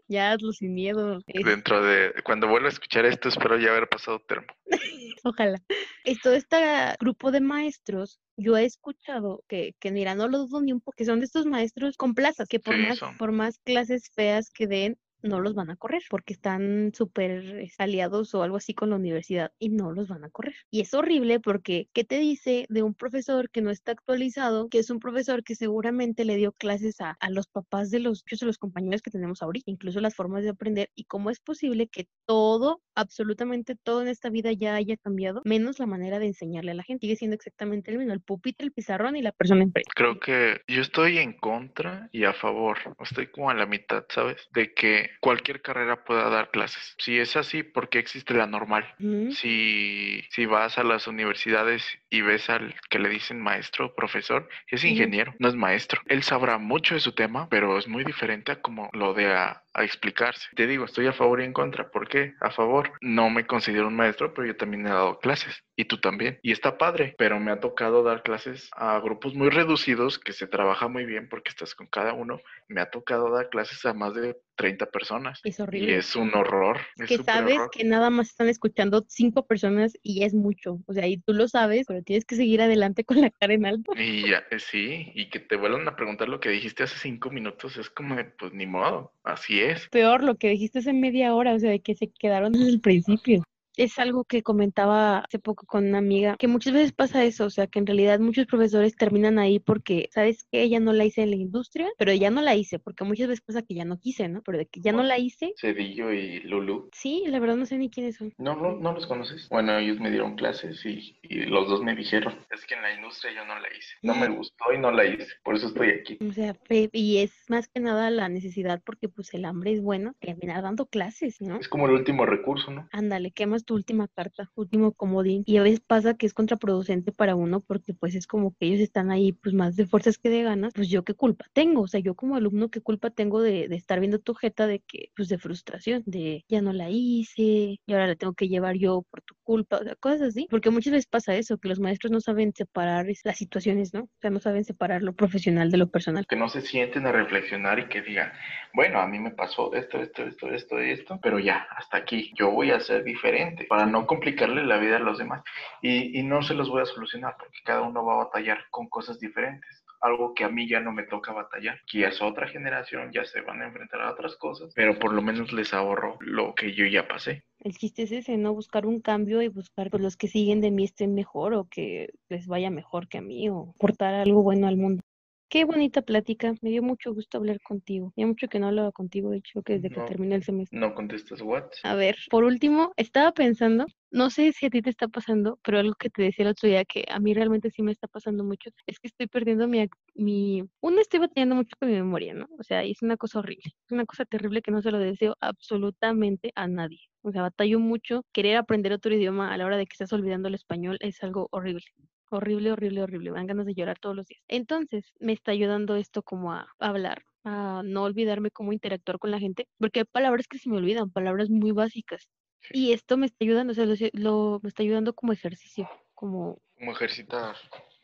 Speaker 1: Ya hazlo sin miedo.
Speaker 2: Dentro de. Cuando vuelva a escuchar esto, espero ya haber pasado termo.
Speaker 1: Ojalá. Es todo este grupo de maestros, yo he escuchado que, que mira, no lo dudo ni un poco, que son de estos maestros con plazas, que por
Speaker 2: Sí,
Speaker 1: más,
Speaker 2: son.
Speaker 1: por más clases feas que den, no los van a correr porque están súper eh, aliados o algo así con la universidad y no los van a correr. Y es horrible porque, ¿qué te dice de un profesor que no está actualizado, que es un profesor que seguramente le dio clases a, a los papás de los, de los compañeros que tenemos ahorita, incluso las formas de aprender y cómo es posible que todo, absolutamente todo en esta vida ya haya cambiado, menos la manera de enseñarle a la gente. Sigue siendo exactamente el mismo, el pupitre, el pizarrón y la persona enfrente.
Speaker 2: Creo que yo estoy en contra y a favor. Estoy como a la mitad, ¿sabes? De que cualquier carrera pueda dar clases. Si es así, ¿por qué existe la normal? Si, si vas a las universidades y ves al que le dicen maestro o profesor, es ingeniero, no es maestro. Él sabrá mucho de su tema, pero es muy diferente a como lo de a, a explicarse. Te digo, estoy a favor y en contra. ¿Por qué? A favor. No me considero un maestro, pero yo también he dado clases. Y tú también. Y está padre, pero me ha tocado dar clases a grupos muy reducidos que se trabaja muy bien porque estás con cada uno. Me ha tocado dar clases a más de 30 personas.
Speaker 1: Es
Speaker 2: Y
Speaker 1: horrible.
Speaker 2: es un horror. Es
Speaker 1: que sabes
Speaker 2: horror.
Speaker 1: que nada más están escuchando cinco personas y es mucho. O sea, y tú lo sabes, pero tienes que seguir adelante con la cara en alto.
Speaker 2: Y ya, eh, sí, y que te vuelvan a preguntar lo que dijiste hace cinco minutos, es como, de, pues ni modo, así es.
Speaker 1: Peor lo que dijiste hace media hora, o sea, de que se quedaron desde el principio. Es algo que comentaba hace poco con una amiga, que muchas veces pasa eso, o sea, que en realidad muchos profesores terminan ahí porque, ¿sabes qué? Ya no la hice en la industria, pero ya no la hice, porque muchas veces pasa que ya no quise, ¿no? Pero de que ya no la hice,
Speaker 2: Cedillo y Lulu.
Speaker 1: sí, la verdad no sé ni quiénes son.
Speaker 2: No, no, no los conoces. Bueno, ellos me dieron clases y, y los dos me dijeron, es que en la industria yo no la hice. No me gustó y no la hice, por eso estoy aquí.
Speaker 1: O sea, y es más que nada la necesidad porque pues el hambre es bueno, terminar dando clases, ¿no?
Speaker 2: Es como el último recurso, ¿no?
Speaker 1: Ándale, quemas tu última carta, último comodín. Y a veces pasa que es contraproducente para uno porque pues es como que ellos están ahí pues más de fuerzas que de ganas. Pues yo qué culpa tengo, o sea, yo como alumno qué culpa tengo de, estar viendo tu jeta de que pues de frustración, de ya no la hice y ahora la tengo que llevar yo por tu culpa, o sea, cosas así. Porque muchas veces pasa eso, que los maestros no saben separar las situaciones, ¿no? O sea, no saben separar lo profesional de lo personal.
Speaker 2: Que no se sienten a reflexionar y que digan, bueno, a mí me pasó esto, esto, esto, esto, esto, pero ya, hasta aquí, yo voy a ser diferente para no complicarle la vida a los demás. Y, no se los voy a solucionar porque cada uno va a batallar con cosas diferentes algo que a mí ya no me toca batallar. Que es otra generación, ya se van a enfrentar a otras cosas, pero por lo menos les ahorro lo que yo ya pasé.
Speaker 1: El chiste es ese, ¿no? Buscar un cambio y buscar que los que siguen de mí estén mejor o que les vaya mejor que a mí o aportar algo bueno al mundo. Qué bonita plática, me dio mucho gusto hablar contigo. Ya mucho que no hablaba contigo, de hecho, que desde que terminé el semestre.
Speaker 2: No contestas what?
Speaker 1: A ver, por último, estaba pensando, no sé si a ti te está pasando, pero algo que te decía el otro día que a mí realmente sí me está pasando mucho, es que estoy perdiendo mi, mi, uno estoy batallando mucho con mi memoria, ¿no? O sea, es una cosa horrible, es una cosa terrible que no se lo deseo absolutamente a nadie. O sea, batallo mucho, querer aprender otro idioma a la hora de que estás olvidando el español es algo horrible. Horrible, horrible, horrible. Me dan ganas de llorar todos los días. Entonces, me está ayudando esto como a hablar, a no olvidarme cómo interactuar con la gente, porque hay palabras que se me olvidan, palabras muy básicas. Y esto me está ayudando, o sea, lo, me está ayudando como ejercicio, como...
Speaker 2: Como ejercitar.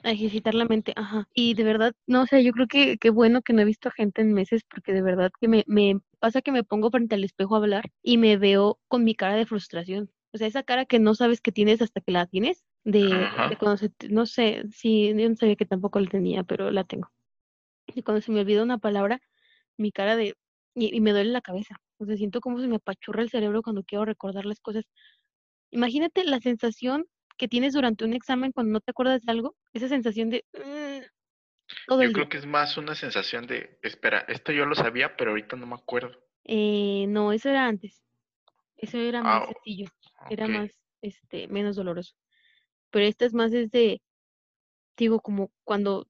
Speaker 1: A ejercitar la mente, ajá. Y de verdad, no sé, yo creo que qué bueno que no he visto a gente en meses, porque de verdad que me, me pasa que me pongo frente al espejo a hablar y me veo con mi cara de frustración. O sea, esa cara que no sabes que tienes hasta que la tienes, de, cuando se, no sé, sí, yo no sabía que tampoco la tenía, pero la tengo. Y cuando se me olvida una palabra, mi cara de, y, me duele la cabeza. O sea, siento como se me apachurra el cerebro cuando quiero recordar las cosas. Imagínate la sensación que tienes durante un examen cuando no te acuerdas de algo, esa sensación de... Mm,
Speaker 2: todo yo creo que es más una sensación de, espera, esto yo lo sabía, pero ahorita no me acuerdo.
Speaker 1: Eh, no, eso era antes. Eso era más ah, sencillo, era más, este, menos doloroso pero esta es más desde, digo, como cuando,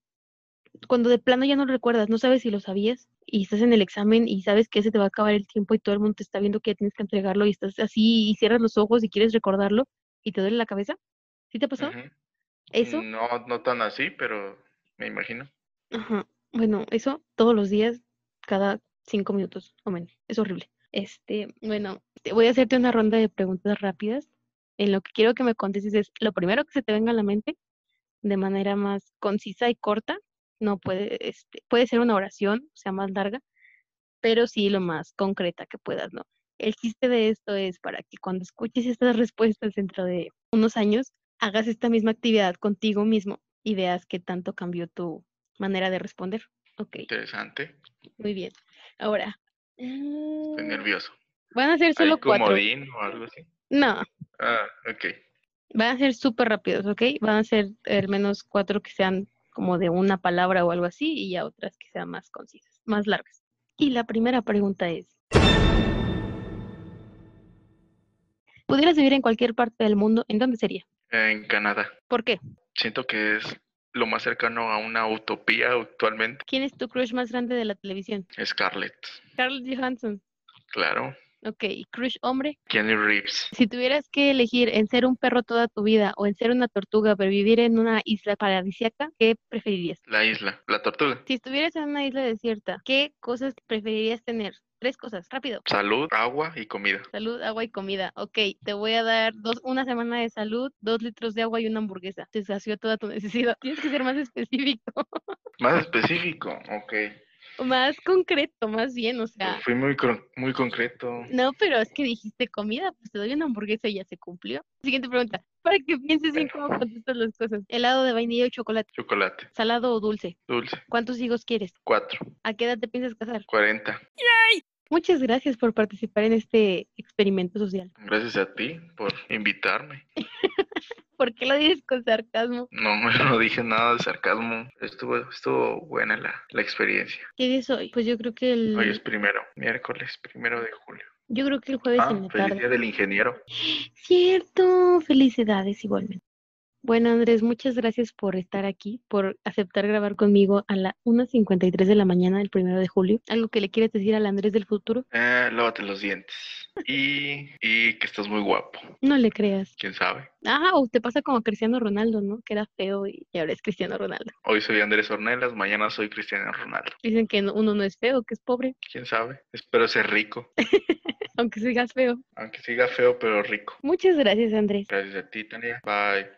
Speaker 1: cuando de plano ya no recuerdas, no sabes si lo sabías y estás en el examen y sabes que se te va a acabar el tiempo y todo el mundo te está viendo que ya tienes que entregarlo y estás así y cierras los ojos y quieres recordarlo y te duele la cabeza. ¿Sí te ha pasado? ¿Eso?
Speaker 2: No, no tan así, pero me imagino.
Speaker 1: Ajá. Bueno, eso todos los días, cada cinco minutos o menos. Es horrible. Este, bueno, voy a hacerte una ronda de preguntas rápidas en lo que quiero que me contestes es lo primero que se te venga a la mente de manera más concisa y corta. No puede, este, puede ser una oración, o sea, más larga, pero sí lo más concreta que puedas, ¿no? El chiste de esto es para que cuando escuches estas respuestas dentro de unos años, hagas esta misma actividad contigo mismo y veas qué tanto cambió tu manera de responder. Ok.
Speaker 2: Interesante.
Speaker 1: Muy bien. Ahora.
Speaker 2: Estoy nervioso.
Speaker 1: Van a ser solo cuatro.
Speaker 2: o algo así?
Speaker 1: No,
Speaker 2: Ah, ok.
Speaker 1: Van a ser súper rápidos, ¿ok? Van a ser al menos cuatro que sean como de una palabra o algo así y ya otras que sean más concisas, más largas. Y la primera pregunta es, ¿pudieras vivir en cualquier parte del mundo? ¿En dónde sería?
Speaker 2: En Canadá.
Speaker 1: ¿Por qué?
Speaker 2: Siento que es lo más cercano a una utopía actualmente.
Speaker 1: ¿Quién es tu crush más grande de la televisión?
Speaker 2: Scarlett.
Speaker 1: Scarlett Johansson.
Speaker 2: Claro.
Speaker 1: Ok, crush hombre.
Speaker 2: Kenny Reeves.
Speaker 1: Si tuvieras que elegir en ser un perro toda tu vida o en ser una tortuga pero vivir en una isla paradisíaca, ¿qué preferirías?
Speaker 2: La isla, la tortuga.
Speaker 1: Si estuvieras en una isla desierta, ¿qué cosas preferirías tener? Tres cosas, rápido.
Speaker 2: Salud, agua y comida.
Speaker 1: Salud, agua y comida. Ok, te voy a dar dos, una semana de salud, dos litros de agua y una hamburguesa. Te sació toda tu necesidad. Tienes que ser más específico.
Speaker 2: Más específico, ok
Speaker 1: más concreto, más bien, o sea.
Speaker 2: Fui muy, muy concreto.
Speaker 1: No, pero es que dijiste comida, pues te doy una hamburguesa y ya se cumplió. Siguiente pregunta, para que pienses en cómo contestas las cosas. ¿Helado de vainilla o chocolate?
Speaker 2: Chocolate.
Speaker 1: ¿Salado o dulce?
Speaker 2: Dulce.
Speaker 1: ¿Cuántos hijos quieres?
Speaker 2: Cuatro.
Speaker 1: ¿A qué edad te piensas casar?
Speaker 2: Cuarenta.
Speaker 1: ¡Yay! Muchas gracias por participar en este experimento social.
Speaker 2: Gracias a ti por invitarme.
Speaker 1: ¿Por qué lo dices con sarcasmo?
Speaker 2: No, no dije nada de sarcasmo. Estuvo, estuvo buena la, la experiencia.
Speaker 1: ¿Qué día es hoy? Pues yo creo que el...
Speaker 2: Hoy es primero, miércoles primero de julio.
Speaker 1: Yo creo que el jueves
Speaker 2: ah,
Speaker 1: en la
Speaker 2: feliz día del ingeniero.
Speaker 1: Cierto, felicidades igualmente. Bueno, Andrés, muchas gracias por estar aquí, por aceptar grabar conmigo a la 1.53 de la mañana del primero de julio. ¿Algo que le quieres decir al Andrés del futuro?
Speaker 2: Eh, lávate los dientes. Y, y que estás muy guapo.
Speaker 1: No le creas.
Speaker 2: ¿Quién sabe?
Speaker 1: Ah, o te pasa como Cristiano Ronaldo, ¿no? Que era feo y ahora es Cristiano Ronaldo.
Speaker 2: Hoy soy Andrés Ornelas, mañana soy Cristiano Ronaldo.
Speaker 1: Dicen que uno no es feo, que es pobre.
Speaker 2: ¿Quién sabe? Espero ser rico.
Speaker 1: Aunque sigas feo.
Speaker 2: Aunque siga feo, pero rico.
Speaker 1: Muchas gracias, Andrés.
Speaker 2: Gracias a ti, Tania. Bye.